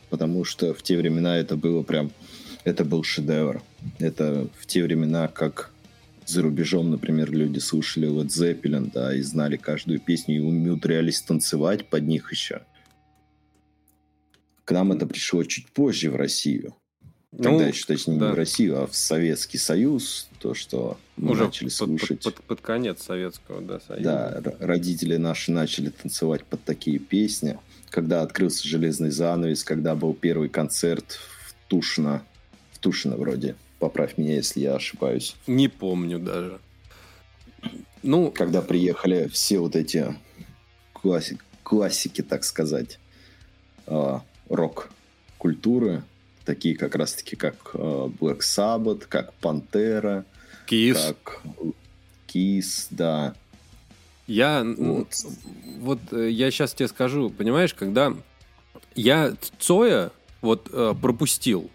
Потому что в те времена это было прям... Это был шедевр. Это в те времена, как за рубежом, например, люди слушали вот Zeppelin, да, и знали каждую песню, и умудрялись танцевать под них еще. К нам это пришло чуть позже в Россию. Тогда ну, еще, точнее, да. не в Россию, а в Советский Союз, то, что мы Уже начали под, слушать. Под, под, под конец Советского, да, Союза. Да, родители наши начали танцевать под такие песни. Когда открылся «Железный занавес», когда был первый концерт в Тушино, в Тушино вроде, поправь меня, если я ошибаюсь. Не помню даже. Ну, когда приехали все вот эти классики, классики так сказать, э, рок-культуры, такие как раз-таки как э, Black Sabbath, как Пантера, как Kiss, да. Я вот. вот э, я сейчас тебе скажу, понимаешь, когда я Цоя вот э, пропустил,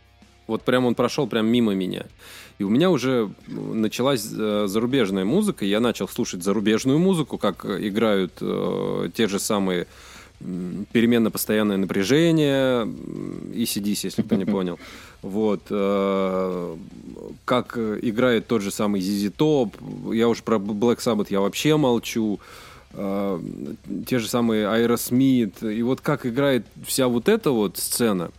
вот прям он прошел прям мимо меня. И у меня уже началась зарубежная музыка, я начал слушать зарубежную музыку, как играют э, те же самые переменно постоянное напряжение, и сидись, если кто не *laughs* понял. Вот. Э, как играет тот же самый ZZ Top. Я уж про Black Sabbath я вообще молчу. Э, те же самые Aerosmith. И вот как играет вся вот эта вот сцена.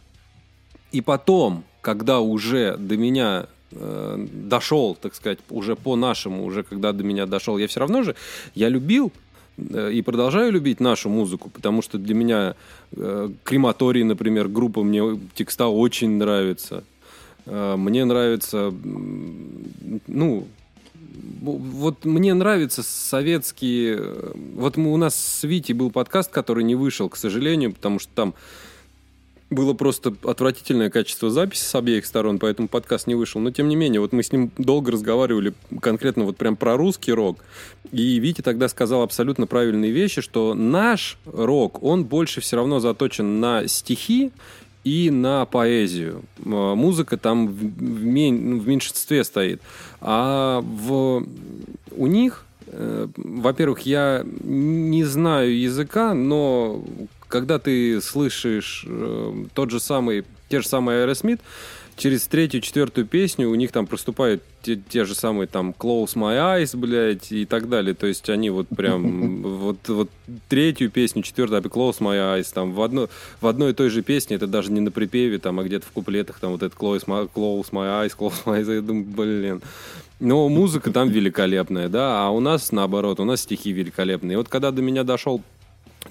И потом, когда уже до меня э, дошел, так сказать, уже по нашему, уже когда до меня дошел, я все равно же, я любил и продолжаю любить нашу музыку, потому что для меня э, Крематорий, например, группа мне текста очень нравится. Э, мне нравится, ну, вот мне нравятся советские... Э, вот мы, у нас с Вити был подкаст, который не вышел, к сожалению, потому что там было просто отвратительное качество записи с обеих сторон, поэтому подкаст не вышел. Но тем не менее, вот мы с ним долго разговаривали конкретно вот прям про русский рок. И Витя тогда сказал абсолютно правильные вещи, что наш рок, он больше все равно заточен на стихи и на поэзию. Музыка там в, в, в меньшинстве стоит. А в, у них э, во-первых, я не знаю языка, но когда ты слышишь э, тот же самый, те же самые Aerosmith, через третью, четвертую песню у них там проступают те, те же самые там Close My Eyes, блядь, и так далее. То есть они вот прям *laughs* вот, вот третью песню, четвертую, Close My Eyes, там в, одно, в одной и той же песне, это даже не на припеве, там, а где-то в куплетах, там вот это Close My, Close My Eyes, Close My Eyes, я думаю, блин. Но музыка там великолепная, да, а у нас наоборот, у нас стихи великолепные. И вот когда до меня дошел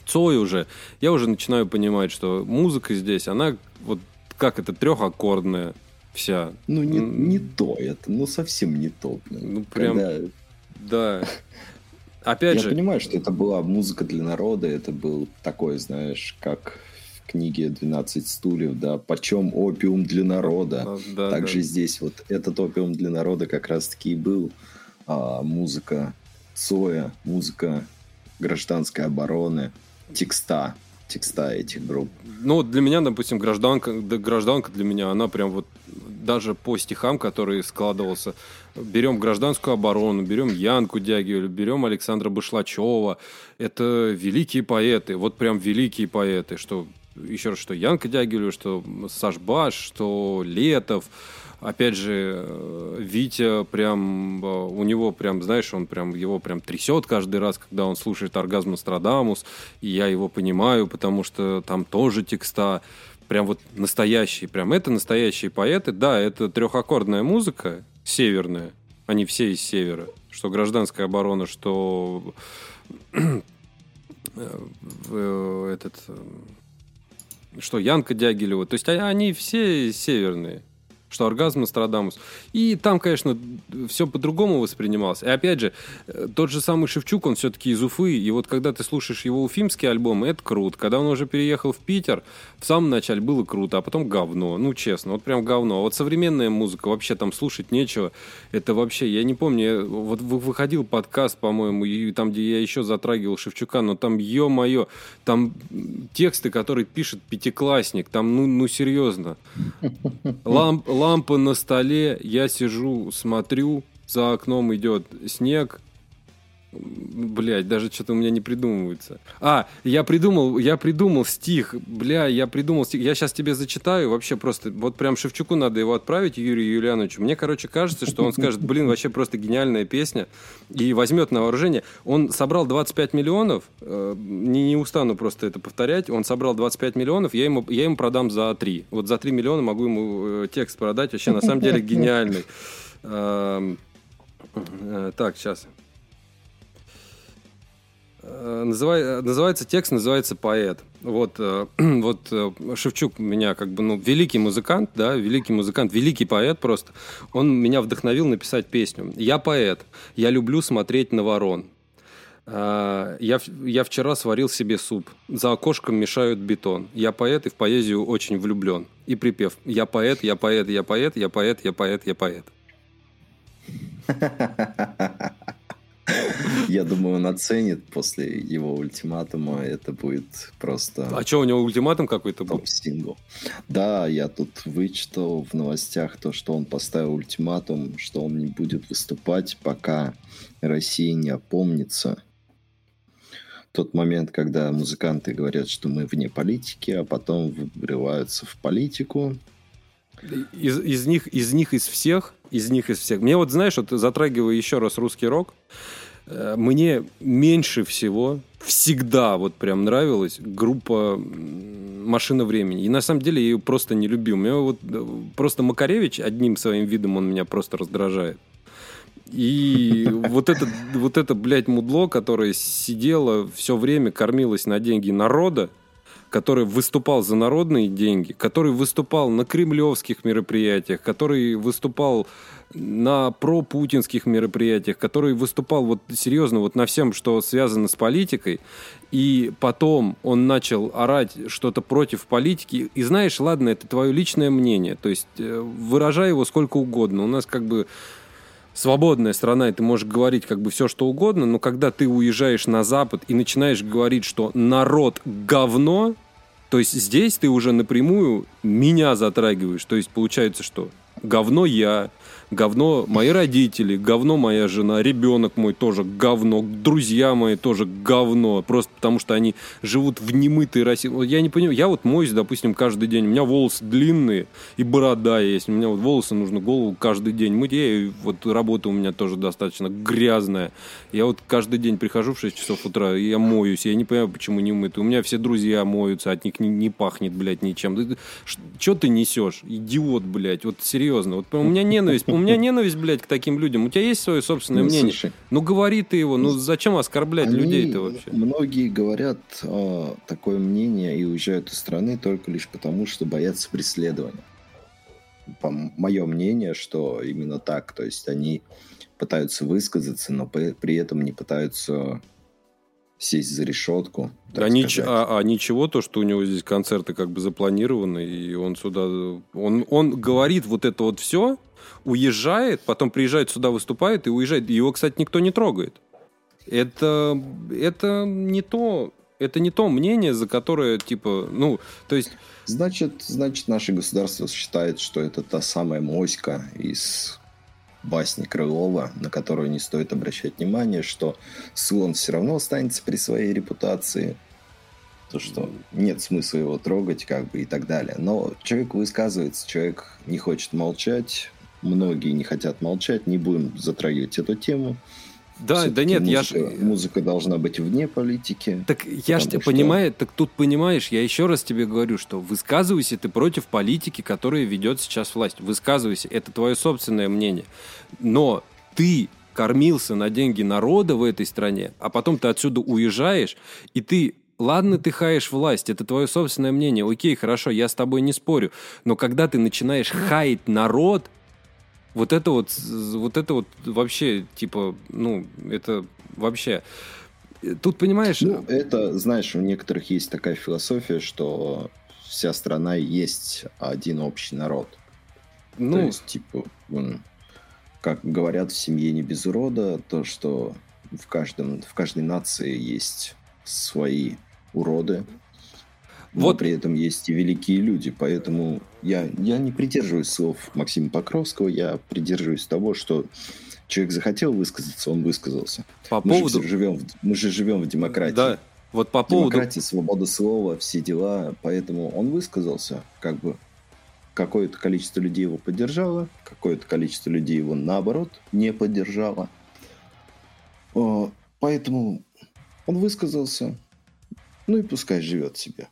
Цой уже, я уже начинаю понимать, что музыка здесь, она вот как это, трехаккордная вся. Ну, не, не то это, ну, совсем не то. Ну, прям, Когда... да. *laughs* Опять я же... Я понимаю, что это была музыка для народа, это был такой, знаешь, как в книге «12 стульев», да, «Почем опиум для народа?» а, да, Также да. здесь вот этот опиум для народа как раз-таки и был а, музыка Цоя, музыка гражданской обороны, текста, текста этих групп. Ну, для меня, допустим, гражданка, да, гражданка для меня, она прям вот даже по стихам, которые складывался, берем гражданскую оборону, берем Янку Дягилю, берем Александра Башлачева, это великие поэты, вот прям великие поэты, что еще раз, что Янка Дягилю, что Саш Баш, что Летов, опять же, э, Витя прям, э, у него прям, знаешь, он прям, его прям трясет каждый раз, когда он слушает «Оргазм Нострадамус», и я его понимаю, потому что там тоже текста прям вот настоящие, прям это настоящие поэты. Да, это трехаккордная музыка, северная, они все из севера, что гражданская оборона, что *clears throat* э, этот что Янка Дягилева. То есть а, они все северные что оргазм Нострадамус. И там, конечно, все по-другому воспринималось. И опять же, э, тот же самый Шевчук, он все-таки из Уфы. И вот когда ты слушаешь его уфимский альбом, это круто. Когда он уже переехал в Питер, в самом начале было круто, а потом говно. Ну, честно, вот прям говно. А вот современная музыка, вообще там слушать нечего. Это вообще, я не помню, вот выходил подкаст, по-моему, там, где я еще затрагивал Шевчука, но там, ё-моё, там тексты, которые пишет пятиклассник, там, ну, ну серьезно. Ламп, лампа на столе, я сижу, смотрю, за окном идет снег, Блять, даже что-то у меня не придумывается. А, я придумал, я придумал стих. Бля, я придумал стих. Я сейчас тебе зачитаю. Вообще просто, вот прям Шевчуку надо его отправить, Юрию Юлиановичу. Мне, короче, кажется, что он скажет, блин, вообще просто гениальная песня. И возьмет на вооружение. Он собрал 25 миллионов. Э, не, не устану просто это повторять. Он собрал 25 миллионов. Я ему, я ему продам за 3. Вот за 3 миллиона могу ему э, текст продать. Вообще, на самом деле, гениальный. Эм, э, так, сейчас. Э, называй, называется текст, называется поэт. Вот, э, *clears throat* вот э, Шевчук меня как бы, ну, великий музыкант, да, великий музыкант, великий поэт просто. Он меня вдохновил написать песню. Я поэт, я люблю смотреть на ворон. Я, я вчера сварил себе суп. За окошком мешают бетон. Я поэт и в поэзию очень влюблен. И припев. Я поэт, я поэт, я поэт, я поэт, я поэт, я поэт. *laughs* *laughs* Я думаю, он оценит после его ультиматума. Это будет просто... А что, у него ультиматум какой-то был? Топ-сингл. Да, я тут вычитал в новостях то, что он поставил ультиматум, что он не будет выступать, пока Россия не опомнится. Тот момент, когда музыканты говорят, что мы вне политики, а потом врываются в политику. Из, из них, из них, из всех, из них, из всех. Мне вот, знаешь, вот затрагивая еще раз русский рок, мне меньше всего всегда вот прям нравилась группа «Машина времени». И на самом деле я ее просто не любил. Меня вот э, просто Макаревич одним своим видом он меня просто раздражает. И *laughs* вот это, вот это, блядь, мудло, которое сидело все время, кормилось на деньги народа, который выступал за народные деньги, который выступал на кремлевских мероприятиях, который выступал на пропутинских мероприятиях, который выступал вот серьезно вот на всем, что связано с политикой, и потом он начал орать что-то против политики, и знаешь, ладно, это твое личное мнение, то есть э, выражай его сколько угодно. У нас как бы свободная страна, и ты можешь говорить как бы все, что угодно, но когда ты уезжаешь на Запад и начинаешь говорить, что народ говно, то есть здесь ты уже напрямую меня затрагиваешь. То есть получается, что говно я, говно мои родители, говно моя жена, ребенок мой тоже говно, друзья мои тоже говно, просто потому что они живут в немытой России. Я не понимаю, я вот моюсь, допустим, каждый день, у меня волосы длинные и борода есть, у меня вот волосы нужно голову каждый день мыть, я, вот работа у меня тоже достаточно грязная. Я вот каждый день прихожу в 6 часов утра, и я моюсь, я не понимаю, почему не мыты. У меня все друзья моются, от них не, не пахнет, блядь, ничем. Что ты несешь? Идиот, блядь, вот серьезно. Вот у меня ненависть у меня ненависть, блядь, к таким людям. У тебя есть свое собственное ну, мнение? Слушай, ну говори ты его. Ну зачем оскорблять людей-то вообще? Многие говорят э, такое мнение и уезжают из страны только лишь потому, что боятся преследования. По мое мнение, что именно так. То есть они пытаются высказаться, но при, при этом не пытаются сесть за решетку. А, нич- а, а ничего, то, что у него здесь концерты как бы запланированы, и он сюда... Он, он говорит вот это вот все, уезжает, потом приезжает сюда, выступает и уезжает. Его, кстати, никто не трогает. Это, это не то, это не то мнение, за которое, типа, ну, то есть... Значит, значит, наше государство считает, что это та самая моська из басни Крылова, на которую не стоит обращать внимание, что слон все равно останется при своей репутации, то, что нет смысла его трогать, как бы, и так далее. Но человек высказывается, человек не хочет молчать, многие не хотят молчать, не будем затрагивать эту тему. Да, да нет, музыка, я ж... Музыка должна быть вне политики. Так я ж тебя что... понимаю, так тут понимаешь, я еще раз тебе говорю, что высказывайся ты против политики, которая ведет сейчас власть. Высказывайся, это твое собственное мнение. Но ты кормился на деньги народа в этой стране, а потом ты отсюда уезжаешь, и ты ладно, ты хаешь власть, это твое собственное мнение, окей, хорошо, я с тобой не спорю, но когда ты начинаешь хаять народ, вот это вот, вот это вот вообще, типа, ну, это вообще... Тут, понимаешь... Ну, это, знаешь, у некоторых есть такая философия, что вся страна есть один общий народ. Ну, то есть, типа, как говорят в семье не без урода, то, что в, каждом, в каждой нации есть свои уроды, но вот. при этом есть и великие люди. Поэтому я, я не придерживаюсь слов Максима Покровского, я придерживаюсь того, что человек захотел высказаться, он высказался. По мы, поводу... же живем, мы же живем в демократии. Да, вот по поводу... Демократия, свобода слова, все дела. Поэтому он высказался, как бы какое-то количество людей его поддержало, какое-то количество людей его наоборот не поддержало. Поэтому он высказался, ну и пускай живет себе.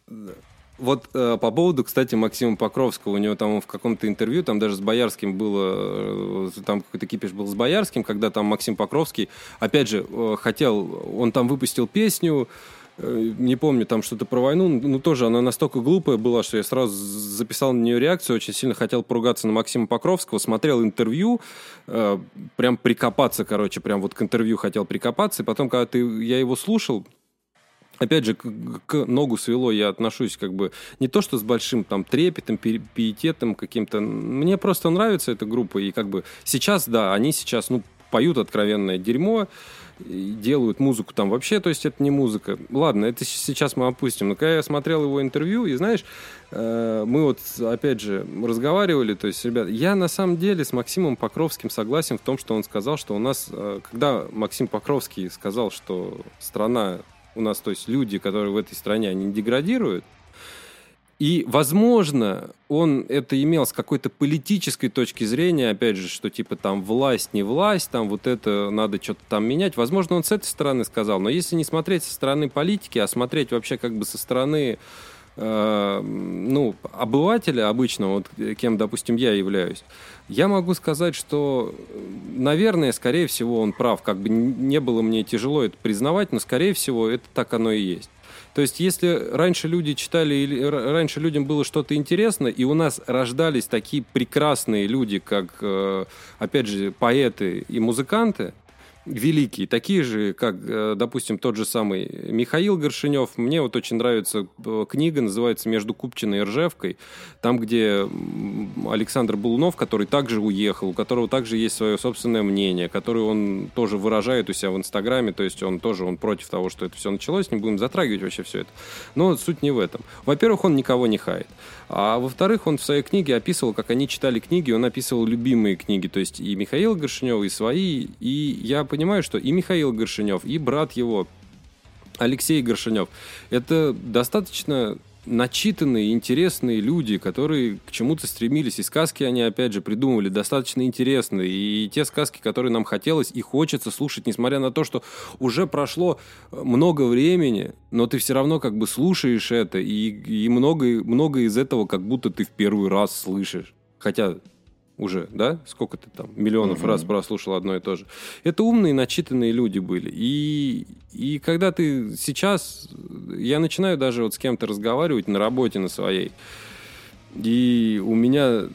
Вот э, по поводу, кстати, Максима Покровского, у него там в каком-то интервью, там даже с Боярским было, э, там какой-то кипиш был с Боярским, когда там Максим Покровский, опять же, э, хотел, он там выпустил песню, э, не помню, там что-то про войну, ну тоже она настолько глупая была, что я сразу записал на нее реакцию, очень сильно хотел поругаться на Максима Покровского, смотрел интервью, э, прям прикопаться, короче, прям вот к интервью хотел прикопаться, и потом, когда ты, я его слушал, Опять же, к, к ногу свело я отношусь как бы не то, что с большим там трепетом, пиететом каким-то. Мне просто нравится эта группа. И как бы сейчас, да, они сейчас, ну, поют откровенное дерьмо, делают музыку там вообще, то есть это не музыка. Ладно, это сейчас мы опустим. Но когда я смотрел его интервью, и знаешь, э, мы вот опять же разговаривали, то есть, ребят, я на самом деле с Максимом Покровским согласен в том, что он сказал, что у нас, э, когда Максим Покровский сказал, что страна у нас, то есть люди, которые в этой стране, они деградируют. И, возможно, он это имел с какой-то политической точки зрения, опять же, что типа там власть, не власть, там вот это надо что-то там менять. Возможно, он с этой стороны сказал, но если не смотреть со стороны политики, а смотреть вообще как бы со стороны э, ну, обывателя обычного, вот кем, допустим, я являюсь, я могу сказать, что, наверное, скорее всего, он прав. Как бы не было мне тяжело это признавать, но, скорее всего, это так оно и есть. То есть, если раньше люди читали, или раньше людям было что-то интересно, и у нас рождались такие прекрасные люди, как, э, опять же, поэты и музыканты, великие, такие же, как, э, допустим, тот же самый Михаил Горшинев. Мне вот очень нравится э, книга, называется «Между Купчиной и Ржевкой», там, где Александр Булунов, который также уехал, у которого также есть свое собственное мнение, который он тоже выражает у себя в Инстаграме, то есть он тоже он против того, что это все началось, не будем затрагивать вообще все это. Но суть не в этом. Во-первых, он никого не хает. А во-вторых, он в своей книге описывал, как они читали книги, он описывал любимые книги, то есть и Михаила Горшинева, и свои, и я понимаю, что и Михаил Горшинев, и брат его, Алексей Горшинев, это достаточно начитанные, интересные люди, которые к чему-то стремились. И сказки они, опять же, придумывали достаточно интересные. И те сказки, которые нам хотелось и хочется слушать, несмотря на то, что уже прошло много времени, но ты все равно как бы слушаешь это, и, и много, много из этого как будто ты в первый раз слышишь. Хотя уже, да? Сколько ты там миллионов угу. раз прослушал одно и то же. Это умные, начитанные люди были. И, и когда ты сейчас... Я начинаю даже вот с кем-то разговаривать на работе на своей, и у меня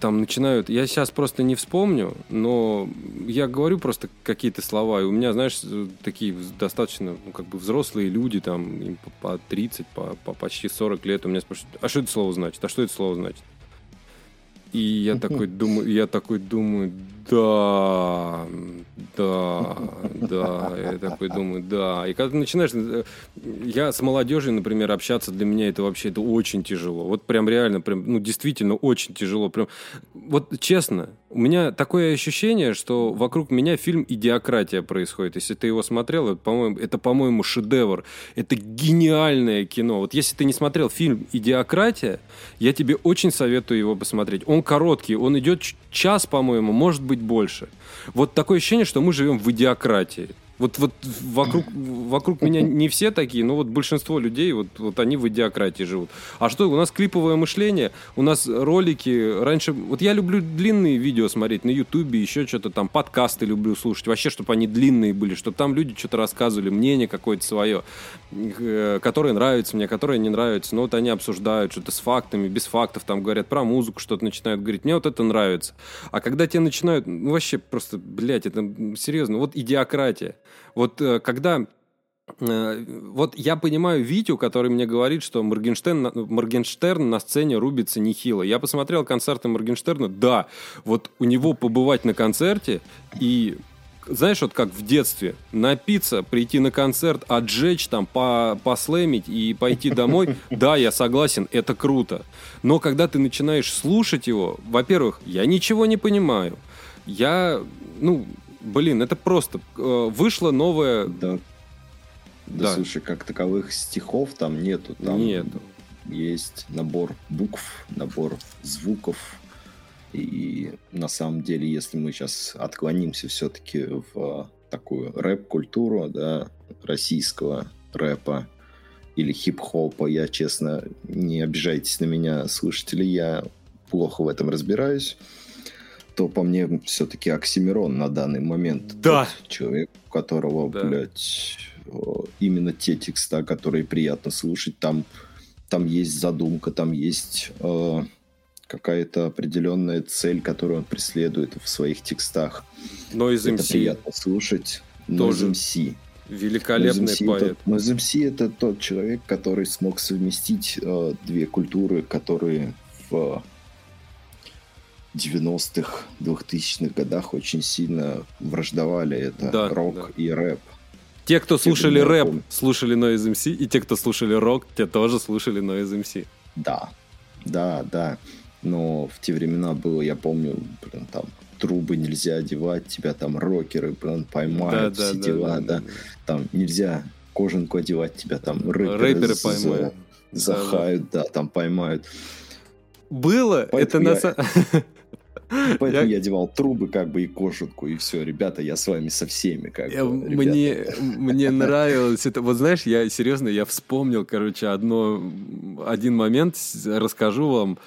там начинают... Я сейчас просто не вспомню, но я говорю просто какие-то слова, и у меня, знаешь, такие достаточно, ну, как бы взрослые люди, там, им по 30, по, по почти 40 лет, у меня спрашивают, а что это слово значит? А что это слово значит? И я *laughs* такой думаю, я такой думаю, да, да, да. Я такой думаю, да. И когда ты начинаешь... Э, я с молодежью, например, общаться для меня это вообще это очень тяжело. Вот прям реально, прям, ну, действительно очень тяжело. Прям, вот честно, у меня такое ощущение, что вокруг меня фильм «Идиократия» происходит. Если ты его смотрел, это, по-моему, это, по-моему, шедевр. Это гениальное кино. Вот если ты не смотрел фильм «Идиократия», я тебе очень советую его посмотреть. Он короткий, он идет час, по-моему, может быть больше. Вот такое ощущение, что мы живем в идиократии. Вот, вот вокруг, вокруг меня не все такие, но вот большинство людей, вот, вот они в идиократии живут. А что, у нас клиповое мышление, у нас ролики, раньше, вот я люблю длинные видео смотреть на ютубе, еще что-то там, подкасты люблю слушать, вообще, чтобы они длинные были, чтобы там люди что-то рассказывали, мнение какое-то свое, э, которое нравится мне, которое не нравится, но вот они обсуждают что-то с фактами, без фактов, там говорят про музыку, что-то начинают говорить, мне вот это нравится. А когда тебе начинают, ну вообще просто, блядь, это серьезно, вот идиократия. Вот э, когда э, вот я понимаю Витю, который мне говорит, что Моргенштерн, Моргенштерн на сцене рубится нехило. Я посмотрел концерты Моргенштерна, да, вот у него побывать на концерте и знаешь, вот как в детстве, напиться, прийти на концерт, отжечь там, по послэмить и пойти домой, *laughs* да, я согласен, это круто. Но когда ты начинаешь слушать его, во-первых, я ничего не понимаю. Я, ну, блин, это просто э, вышло новое. Да. Да, да, слушай, как таковых стихов там нету. Там нету. Есть набор букв, набор звуков. И на самом деле, если мы сейчас отклонимся все-таки в такую рэп-культуру, да, российского рэпа или хип-хопа, я, честно, не обижайтесь на меня, слушатели, я плохо в этом разбираюсь то по мне все-таки Оксимирон на данный момент. Да. Тот человек, у которого, да. блядь, именно те текста, которые приятно слушать, там, там есть задумка, там есть э, какая-то определенная цель, которую он преследует в своих текстах. Но из Это приятно слушать. Тоже. MC. Великолепный MC поэт. Это, MC это тот человек, который смог совместить э, две культуры, которые в 90-х, 2000-х годах очень сильно враждовали. Это да, рок да. и рэп. Те, кто те, слушали рэп, помню. слушали Noise MC, и те, кто слушали рок, те тоже слушали Noise MC. Да, да, да. Но в те времена было, я помню, блин, там трубы нельзя одевать, тебя там рокеры, блин, поймают, да, все да, дела, да, да, да. Там нельзя кожанку одевать, тебя там рэперы, рэперы поймают. Захают, да, да, там поймают. Было, Поэтому это я... на *laughs* Поэтому я... я одевал трубы как бы и кожанку, и все. Ребята, я с вами со всеми как я, бы. Мне, мне *laughs* нравилось это. Вот знаешь, я серьезно, я вспомнил, короче, одно, один момент, расскажу вам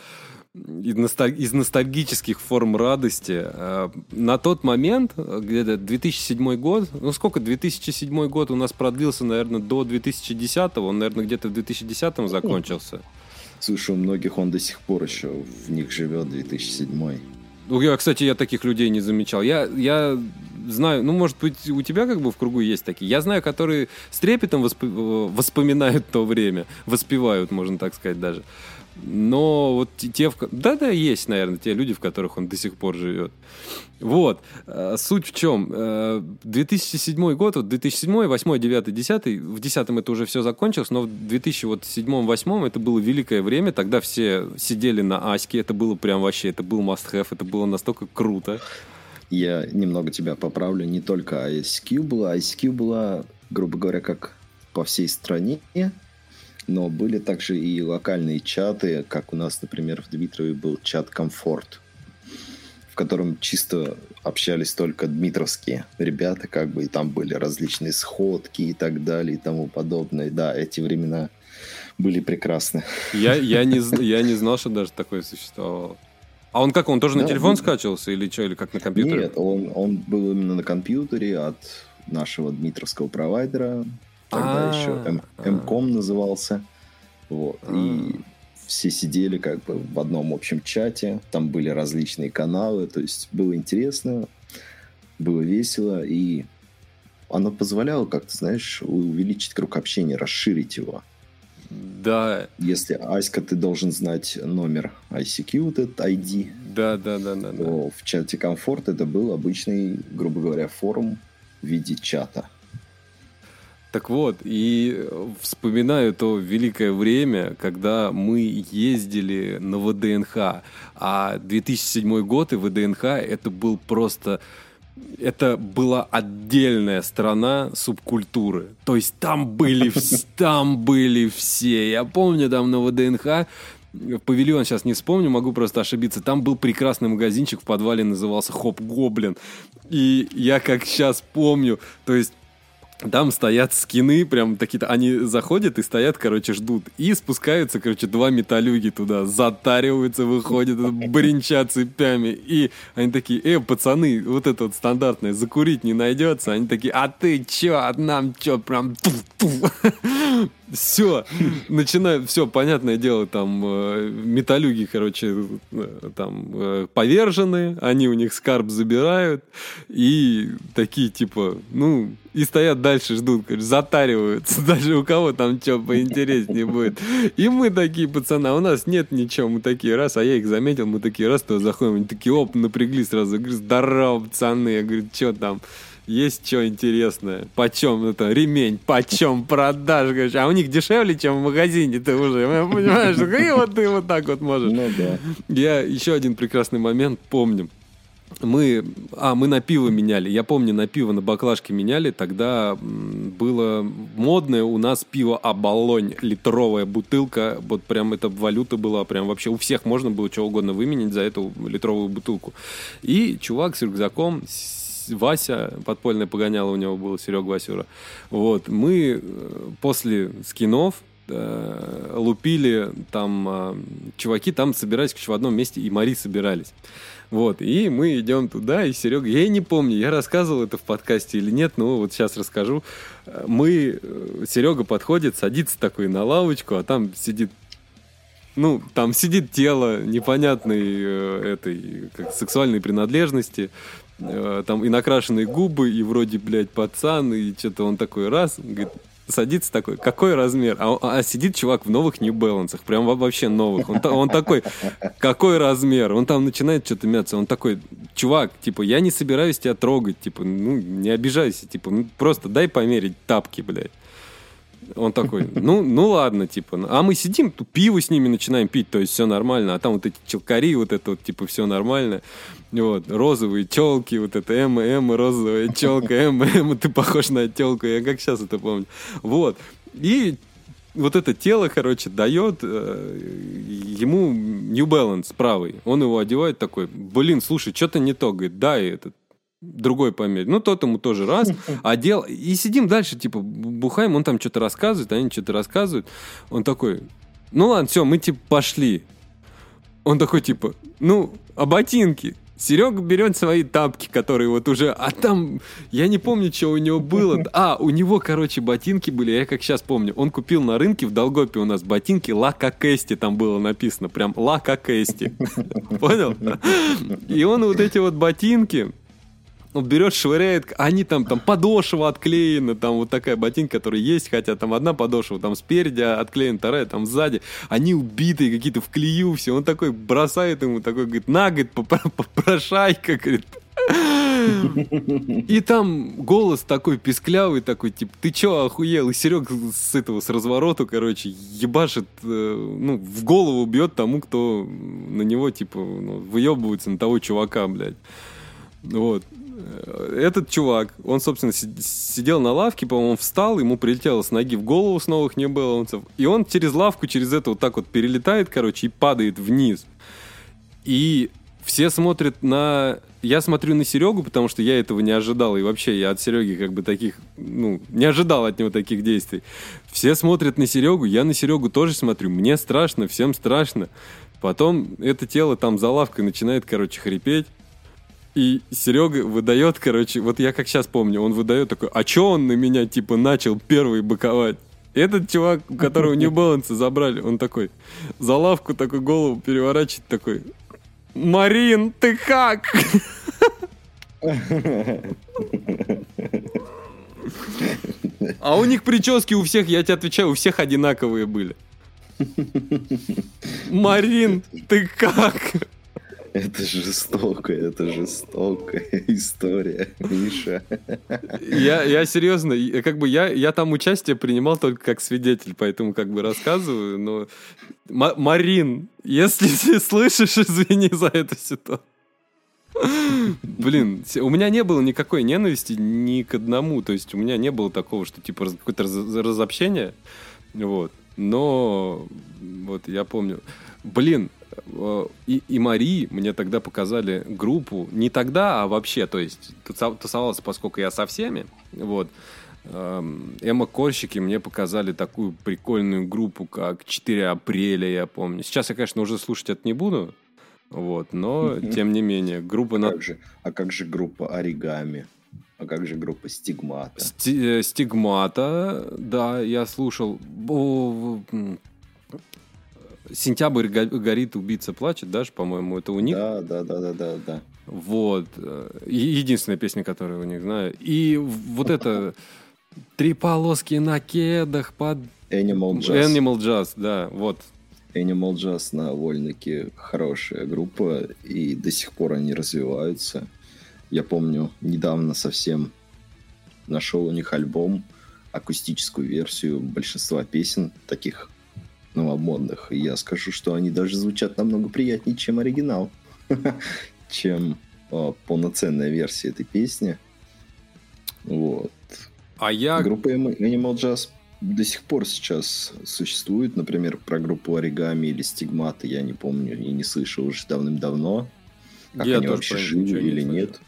из ностальгических форм радости. Э, на тот момент, где-то 2007 год, ну сколько, 2007 год у нас продлился, наверное, до 2010, он, наверное, где-то в 2010 закончился. Слушай, у многих он до сих пор еще в них живет, 2007 ну, я, кстати, я таких людей не замечал. Я, я знаю, ну, может быть, у тебя как бы в кругу есть такие. Я знаю, которые с трепетом восп... воспоминают то время, воспевают, можно так сказать даже. Но вот те, в... да-да, есть, наверное, те люди, в которых он до сих пор живет. Вот. Э, суть в чем? 2007 э, год, вот 2007, 2008, 2009, 2010, в 2010 это уже все закончилось, но в 2007-2008 это было великое время, тогда все сидели на Аське, это было прям вообще, это был must-have, это было настолько круто. Я немного тебя поправлю, не только ISQ была, ISQ была, грубо говоря, как по всей стране, но были также и локальные чаты, как у нас, например, в Дмитрове был чат «Комфорт», в котором чисто общались только дмитровские ребята, как бы, и там были различные сходки и так далее и тому подобное. Да, эти времена были прекрасны. Я, я, не, *laughs* я не знал, что даже такое существовало. А он как, он тоже да, на телефон был... скачивался или что, или как на компьютере? Нет, он, он был именно на компьютере от нашего дмитровского провайдера, тогда а. еще Мком назывался. Вот. И а. все сидели как бы в одном общем чате, там были различные каналы, то есть было интересно, было весело, и оно позволяло как-то, знаешь, увеличить круг общения, расширить его. Да. Если Аська, ты должен знать номер ICQ, вот этот ID. Да, да, да, да. То да. в чате комфорт это был обычный, грубо говоря, форум в виде чата. Так вот, и вспоминаю то великое время, когда мы ездили на ВДНХ. А 2007 год и ВДНХ это был просто... Это была отдельная страна субкультуры. То есть там были, *laughs* там были все. Я помню, там на ВДНХ в павильон сейчас не вспомню, могу просто ошибиться. Там был прекрасный магазинчик в подвале, назывался Хоп Гоблин. И я как сейчас помню, то есть там стоят скины, прям такие-то, они заходят и стоят, короче, ждут. И спускаются, короче, два металюги туда, затариваются, выходят, бренчат цепями. И они такие, э, пацаны, вот это вот стандартное, закурить не найдется. Они такие, а ты чё, а нам чё, прям все, начинают, все, понятное дело, там э, металюги, короче, э, там э, повержены, они у них скарб забирают, и такие, типа, ну, и стоят дальше, ждут, короче, затариваются, *laughs* даже у кого там что поинтереснее будет. И мы такие, пацаны, а у нас нет ничего, мы такие, раз, а я их заметил, мы такие, раз, то заходим, они такие, оп, напрягли сразу, говорю, здорово, пацаны, я говорю, что там, есть что интересное. Почем это ремень, почем продаж, короче. А у них дешевле, чем в магазине ты уже, понимаешь? *laughs* И вот ты вот так вот можешь. Ну да. Я еще один прекрасный момент помню. Мы, а, мы на пиво меняли. Я помню, на пиво на баклажке меняли. Тогда было модное у нас пиво Абалонь, литровая бутылка. Вот прям эта валюта была, прям вообще у всех можно было что угодно выменить за эту литровую бутылку. И чувак с рюкзаком Вася, подпольное погоняло у него было, Серега Васюра. Вот, мы э, после скинов э, лупили там э, чуваки, там собирались в одном месте, и Мари собирались. Вот, и мы идем туда, и Серега, я не помню, я рассказывал это в подкасте или нет, но вот сейчас расскажу. Мы, э, Серега подходит, садится такой на лавочку, а там сидит ну, там сидит тело непонятной э, этой как, сексуальной принадлежности, Э, там и накрашенные губы, и вроде, блядь, пацан, и что-то он такой раз, говорит, садится такой, какой размер? А, а сидит чувак в новых New Balance, прям вообще новых. Он, он такой, какой размер? Он там начинает что-то мяться. Он такой, чувак, типа, я не собираюсь тебя трогать, типа, ну, не обижайся, типа, ну, просто дай померить тапки, блядь. Он такой, ну, ну ладно, типа. А мы сидим, тут пиво с ними начинаем пить, то есть все нормально. А там вот эти челкари, вот это вот, типа, все нормально. Вот, розовые телки, вот это М, М, розовая челка, М, М, ты похож на телку, я как сейчас это помню. Вот. И вот это тело, короче, дает э, ему New Balance правый. Он его одевает такой, блин, слушай, что-то не то. Говорит, дай этот другой померить. Ну, тот ему тоже раз. *laughs* А дел... И сидим дальше, типа, бухаем, он там что-то рассказывает, они что-то рассказывают. Он такой, ну ладно, все, мы, типа, пошли. Он такой, типа, ну, а ботинки? Серега берет свои тапки, которые вот уже... А там, я не помню, что у него было. *laughs* А, у него, короче, ботинки были, я как сейчас помню. Он купил на рынке в Долгопе у нас ботинки Ла Какести, там было написано, прям Ла Какести. *laughs* Понял? И он вот эти вот ботинки, он берет, швыряет, они там, там подошва отклеена, там вот такая ботинка, которая есть, хотя там одна подошва там спереди отклеена, вторая там сзади, они убитые какие-то в клею все, он такой бросает ему, такой, говорит, на, говорит, попрошайка, говорит, и там голос такой писклявый, такой, типа, ты чё, охуел? И Серег с этого, с развороту, короче, ебашит, э, ну, в голову бьет тому, кто на него, типа, ну, выебывается на того чувака, блядь. Вот. Э, этот чувак, он, собственно, сидел на лавке, по-моему, встал, ему прилетело с ноги в голову с новых небылонцев, и он через лавку, через это вот так вот перелетает, короче, и падает вниз. И все смотрят на... Я смотрю на Серегу, потому что я этого не ожидал. И вообще я от Сереги как бы таких... Ну, не ожидал от него таких действий. Все смотрят на Серегу, я на Серегу тоже смотрю. Мне страшно, всем страшно. Потом это тело там за лавкой начинает, короче, хрипеть. И Серега выдает, короче, вот я как сейчас помню, он выдает такой, а чё он на меня, типа, начал первый боковать? Этот чувак, у которого не баланса забрали, он такой, за лавку такой голову переворачивает, такой, Марин, ты как? А у них прически у всех, я тебе отвечаю, у всех одинаковые были. Марин, ты как? Это жестокая, это жестокая *laughs* история, Миша. Я, я серьезно, как бы я, я там участие принимал только как свидетель, поэтому как бы рассказываю, но... М- Марин, если *laughs* ты слышишь, извини за эту ситуацию. Блин, у меня не было никакой ненависти ни к одному, то есть у меня не было такого, что типа какое-то разобщение, вот. Но вот я помню, блин, и, и Мари мне тогда показали группу, не тогда, а вообще, то есть тусовался, поскольку я со всеми, вот, эм, Эмо-корщики мне показали такую прикольную группу, как 4 апреля, я помню. Сейчас я, конечно, уже слушать это не буду, вот, но, тем не менее, группа... А как же, а как же группа Оригами? А как же группа Стигмата? Сти- э, Стигмата, да, я слушал. О, Сентябрь го- горит, убийца плачет, даже, по-моему, это у них. Да, да, да, да, да, да. Вот. э, Единственная песня, которую у них знаю. И вот это *laughs* Три полоски на кедах под Animal Jazz. Animal Jazz, да, вот. Animal Jazz на Вольнике хорошая группа, и до сих пор они развиваются. Я помню, недавно совсем нашел у них альбом, акустическую версию большинства песен, таких новомодных. И я скажу, что они даже звучат намного приятнее, чем оригинал. *laughs* чем э, полноценная версия этой песни. Вот. А я... Группа Animal Jazz до сих пор сейчас существует. Например, про группу Оригами или Стигматы я не помню и не слышал уже давным-давно. Как Я они вообще живы не или слышал. нет.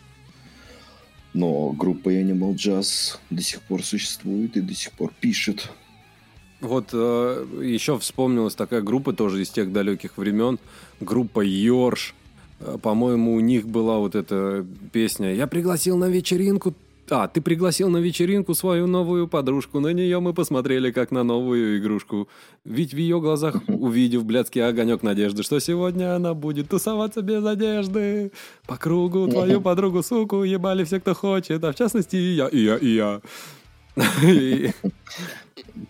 Но группа Animal Jazz до сих пор существует и до сих пор пишет. Вот э, еще вспомнилась такая группа тоже из тех далеких времен. Группа Йорш. Э, По-моему, у них была вот эта песня «Я пригласил на вечеринку...» А, ты пригласил на вечеринку свою новую подружку. На нее мы посмотрели, как на новую игрушку. Ведь в ее глазах, увидев блядский огонек надежды, что сегодня она будет тусоваться без одежды. По кругу твою подругу, суку, ебали все, кто хочет. А в частности, и я, и я, и я. *laughs*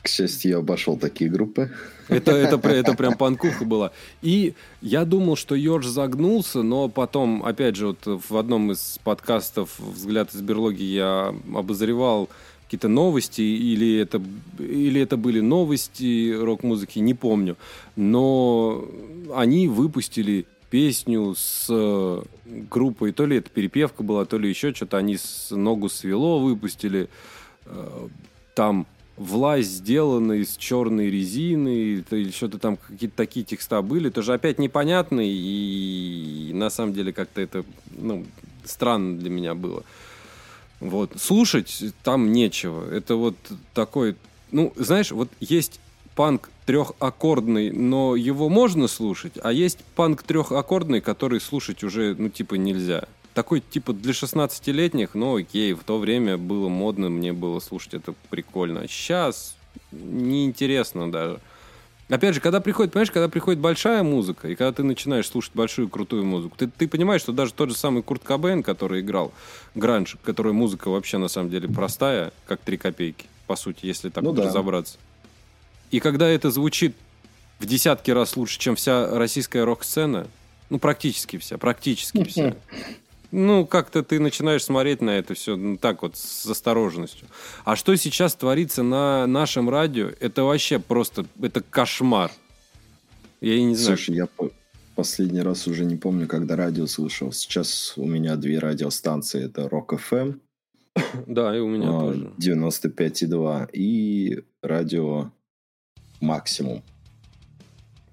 К счастью, я обошел такие группы. Это, это, это прям *laughs* панкуха была. И я думал, что Йорж загнулся, но потом, опять же, вот в одном из подкастов «Взгляд из берлоги» я обозревал какие-то новости, или это, или это были новости рок-музыки, не помню. Но они выпустили песню с э, группой, то ли это перепевка была, то ли еще что-то, они с «Ногу свело» выпустили. Э, Там власть сделана из черной резины, или что-то там, какие-то такие текста были, тоже опять непонятные, и на самом деле как-то это, ну, странно для меня было. Вот. Слушать там нечего. Это вот такой... Ну, знаешь, вот есть панк трехаккордный, но его можно слушать, а есть панк трехаккордный, который слушать уже, ну, типа, нельзя. Такой, типа, для 16-летних, ну, окей, в то время было модно, мне было слушать это прикольно. Сейчас неинтересно даже. Опять же, когда приходит, понимаешь, когда приходит большая музыка, и когда ты начинаешь слушать большую крутую музыку, ты, ты понимаешь, что даже тот же самый Курт Кобейн, который играл гранж, которой музыка вообще на самом деле простая, как три копейки, по сути, если так Ну вот да. разобраться. И когда это звучит в десятки раз лучше, чем вся российская рок-сцена, ну, практически вся, практически *laughs* вся. Ну, как-то ты начинаешь смотреть на это все ну, так вот, с осторожностью. А что сейчас творится на нашем радио, это вообще просто, это кошмар. Я не знаю. Слушай, я по- последний раз уже не помню, когда радио слушал. Сейчас у меня две радиостанции. Это Rock FM *coughs* Да, и у меня а, тоже. 95,2 и радио Максимум,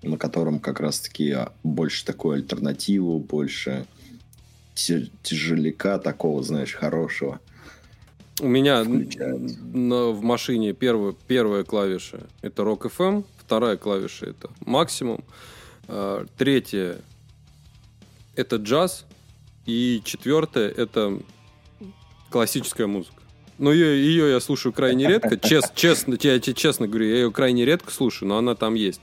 на котором как раз-таки больше такой альтернативу, больше тяжеляка такого, знаешь, хорошего. У меня на- в машине первая, первая клавиша это Rock FM, вторая клавиша это максимум, третья это джаз, и четвертая это классическая музыка. Но ее, ее я слушаю крайне редко. *laughs* Чес- честно, я тебе честно говорю, я ее крайне редко слушаю, но она там есть.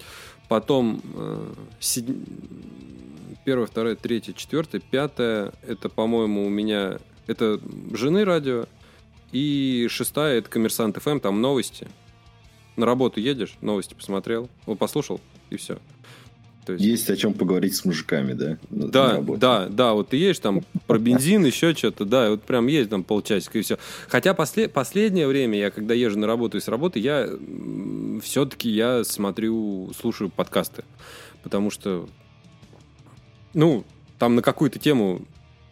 Потом э, седь- первая, вторая, третья, четвертая, пятая. Это, по-моему, у меня это жены радио. И шестая это коммерсант ФМ, там новости. На работу едешь, новости посмотрел, послушал, и все. То есть, Есть о чем поговорить с мужиками, да? да, да, да, вот ты едешь там про бензин, еще что-то, да, вот прям есть там полчасика и все. Хотя после, последнее время, я когда езжу на работу и с работы, я все-таки я смотрю, слушаю подкасты. Потому что, ну, там на какую-то тему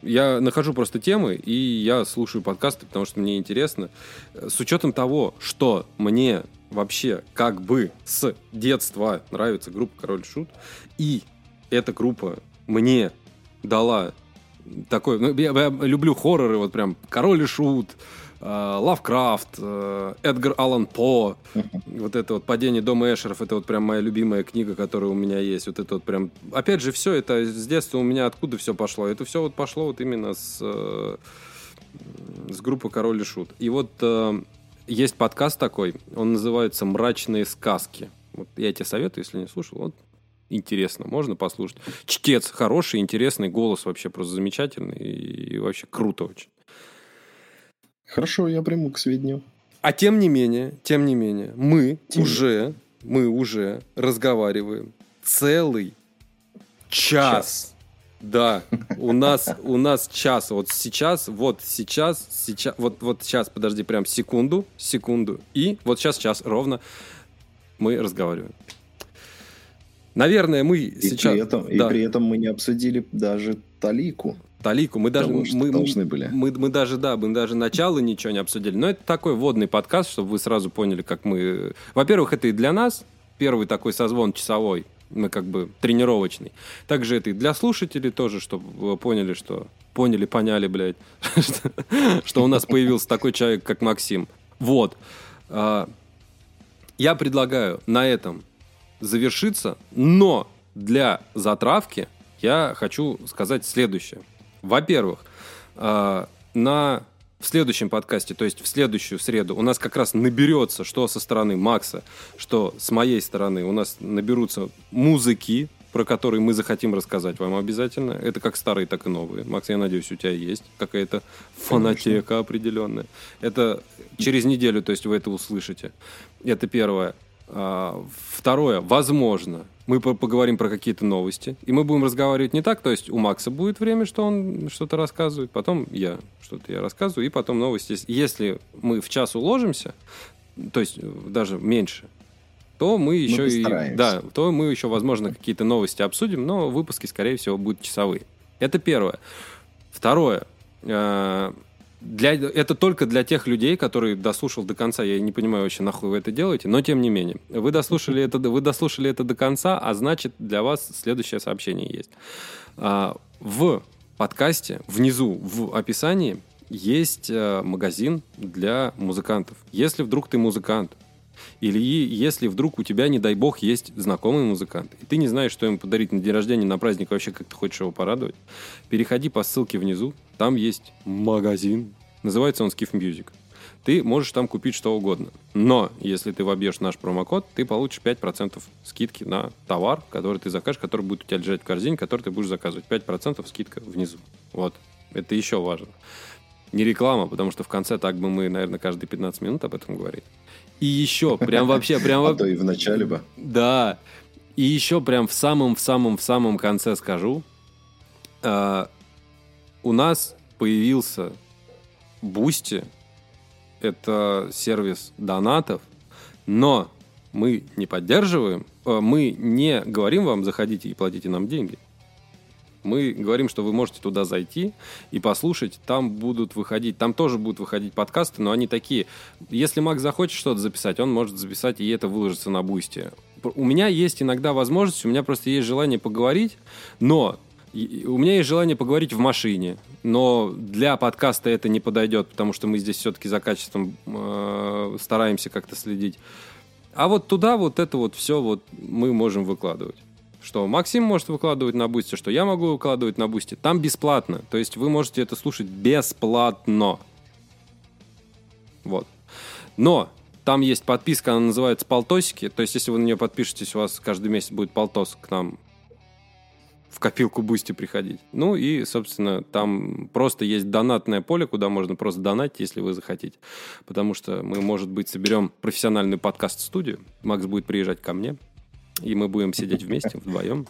я нахожу просто темы, и я слушаю подкасты, потому что мне интересно. С учетом того, что мне вообще как бы с детства нравится группа Король Шут, и эта группа мне дала такой... Ну, я, я люблю хорроры, вот прям Король и Шут, Лавкрафт, Эдгар Аллан По, вот это вот «Падение дома Эшеров», это вот прям моя любимая книга, которая у меня есть. Вот это вот прям... Опять же, все это с детства у меня откуда все пошло? Это все вот пошло вот именно с, с группы «Король и Шут». И вот есть подкаст такой, он называется «Мрачные сказки». Вот я тебе советую, если не слушал, вот интересно, можно послушать. Чтец хороший, интересный, голос вообще просто замечательный и вообще круто очень. Хорошо, я приму к сведению. А тем не менее, тем не менее, мы тем... уже, мы уже разговариваем целый час. час. Да, у нас, у нас час. Вот сейчас, вот сейчас, сейчас, вот, вот сейчас, подожди, прям секунду, секунду. И вот сейчас, час ровно мы разговариваем. Наверное, мы и сейчас... При этом, да. И при этом мы не обсудили даже талику. Талику. Мы даже... мы, должны были. Мы, мы даже, да, мы даже начало ничего не обсудили. Но это такой водный подкаст, чтобы вы сразу поняли, как мы... Во-первых, это и для нас первый такой созвон часовой, мы как бы тренировочный. Также это и для слушателей тоже, чтобы вы поняли, что... Поняли, поняли, блядь, *laughs* что у нас появился такой человек, как Максим. Вот. А, я предлагаю на этом завершиться, но для затравки я хочу сказать следующее. Во-первых, э, на в следующем подкасте, то есть в следующую среду, у нас как раз наберется, что со стороны Макса, что с моей стороны, у нас наберутся музыки, про которые мы захотим рассказать вам обязательно. Это как старые, так и новые. Макс, я надеюсь, у тебя есть какая-то фанатека Конечно. определенная. Это через неделю, то есть вы это услышите. Это первое. А, второе, возможно, мы поговорим про какие-то новости, и мы будем разговаривать не так, то есть у Макса будет время, что он что-то рассказывает, потом я что-то я рассказываю, и потом новости. Если мы в час уложимся, то есть даже меньше, то мы еще мы и да, то мы еще, возможно, какие-то новости обсудим, но выпуски, скорее всего, будут часовые. Это первое. Второе. Для, это только для тех людей, которые дослушал до конца. Я не понимаю вообще, нахуй вы это делаете, но тем не менее. Вы дослушали это, вы дослушали это до конца, а значит, для вас следующее сообщение есть. А, в подкасте, внизу, в описании, есть а, магазин для музыкантов. Если вдруг ты музыкант, или если вдруг у тебя, не дай бог, есть знакомый музыкант, и ты не знаешь, что ему подарить на день рождения, на праздник, вообще как ты хочешь его порадовать, переходи по ссылке внизу, там есть магазин, называется он Skiff Music. Ты можешь там купить что угодно. Но если ты вобьешь наш промокод, ты получишь 5% скидки на товар, который ты закажешь, который будет у тебя лежать в корзине, который ты будешь заказывать. 5% скидка внизу. Вот. Это еще важно. Не реклама, потому что в конце так бы мы, наверное, каждые 15 минут об этом говорили. И еще, прям вообще, прям... А то и в начале бы. Да. И еще прям в самом, в самом, конце скажу. Э, у нас появился Бусти. Это сервис донатов. Но мы не поддерживаем, э, мы не говорим вам, заходите и платите нам деньги. Мы говорим, что вы можете туда зайти и послушать. Там будут выходить, там тоже будут выходить подкасты, но они такие. Если Макс захочет что-то записать, он может записать, и это выложится на Бусти. У меня есть иногда возможность, у меня просто есть желание поговорить, но у меня есть желание поговорить в машине, но для подкаста это не подойдет, потому что мы здесь все-таки за качеством э, стараемся как-то следить. А вот туда вот это вот все вот мы можем выкладывать что Максим может выкладывать на Бусти, что я могу выкладывать на Бусти. Там бесплатно. То есть вы можете это слушать бесплатно. Вот. Но там есть подписка, она называется «Полтосики». То есть если вы на нее подпишетесь, у вас каждый месяц будет полтос к нам в копилку Бусти приходить. Ну и, собственно, там просто есть донатное поле, куда можно просто донатить, если вы захотите. Потому что мы, может быть, соберем профессиональную подкаст-студию. Макс будет приезжать ко мне. И мы будем сидеть вместе, вдвоем.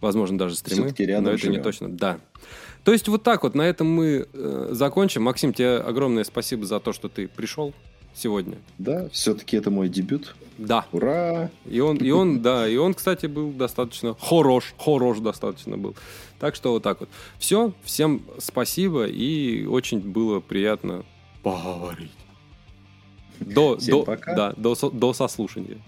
Возможно, даже стримы. Рядом но это живем. не точно. Да. То есть вот так вот, на этом мы э, закончим. Максим, тебе огромное спасибо за то, что ты пришел сегодня. Да, все-таки это мой дебют. Да. Ура! И он, и он, да, и он, кстати, был достаточно хорош, хорош достаточно был. Так что вот так вот. Все, всем спасибо и очень было приятно поговорить. До, Всем до, пока. Да, до, до сослушания.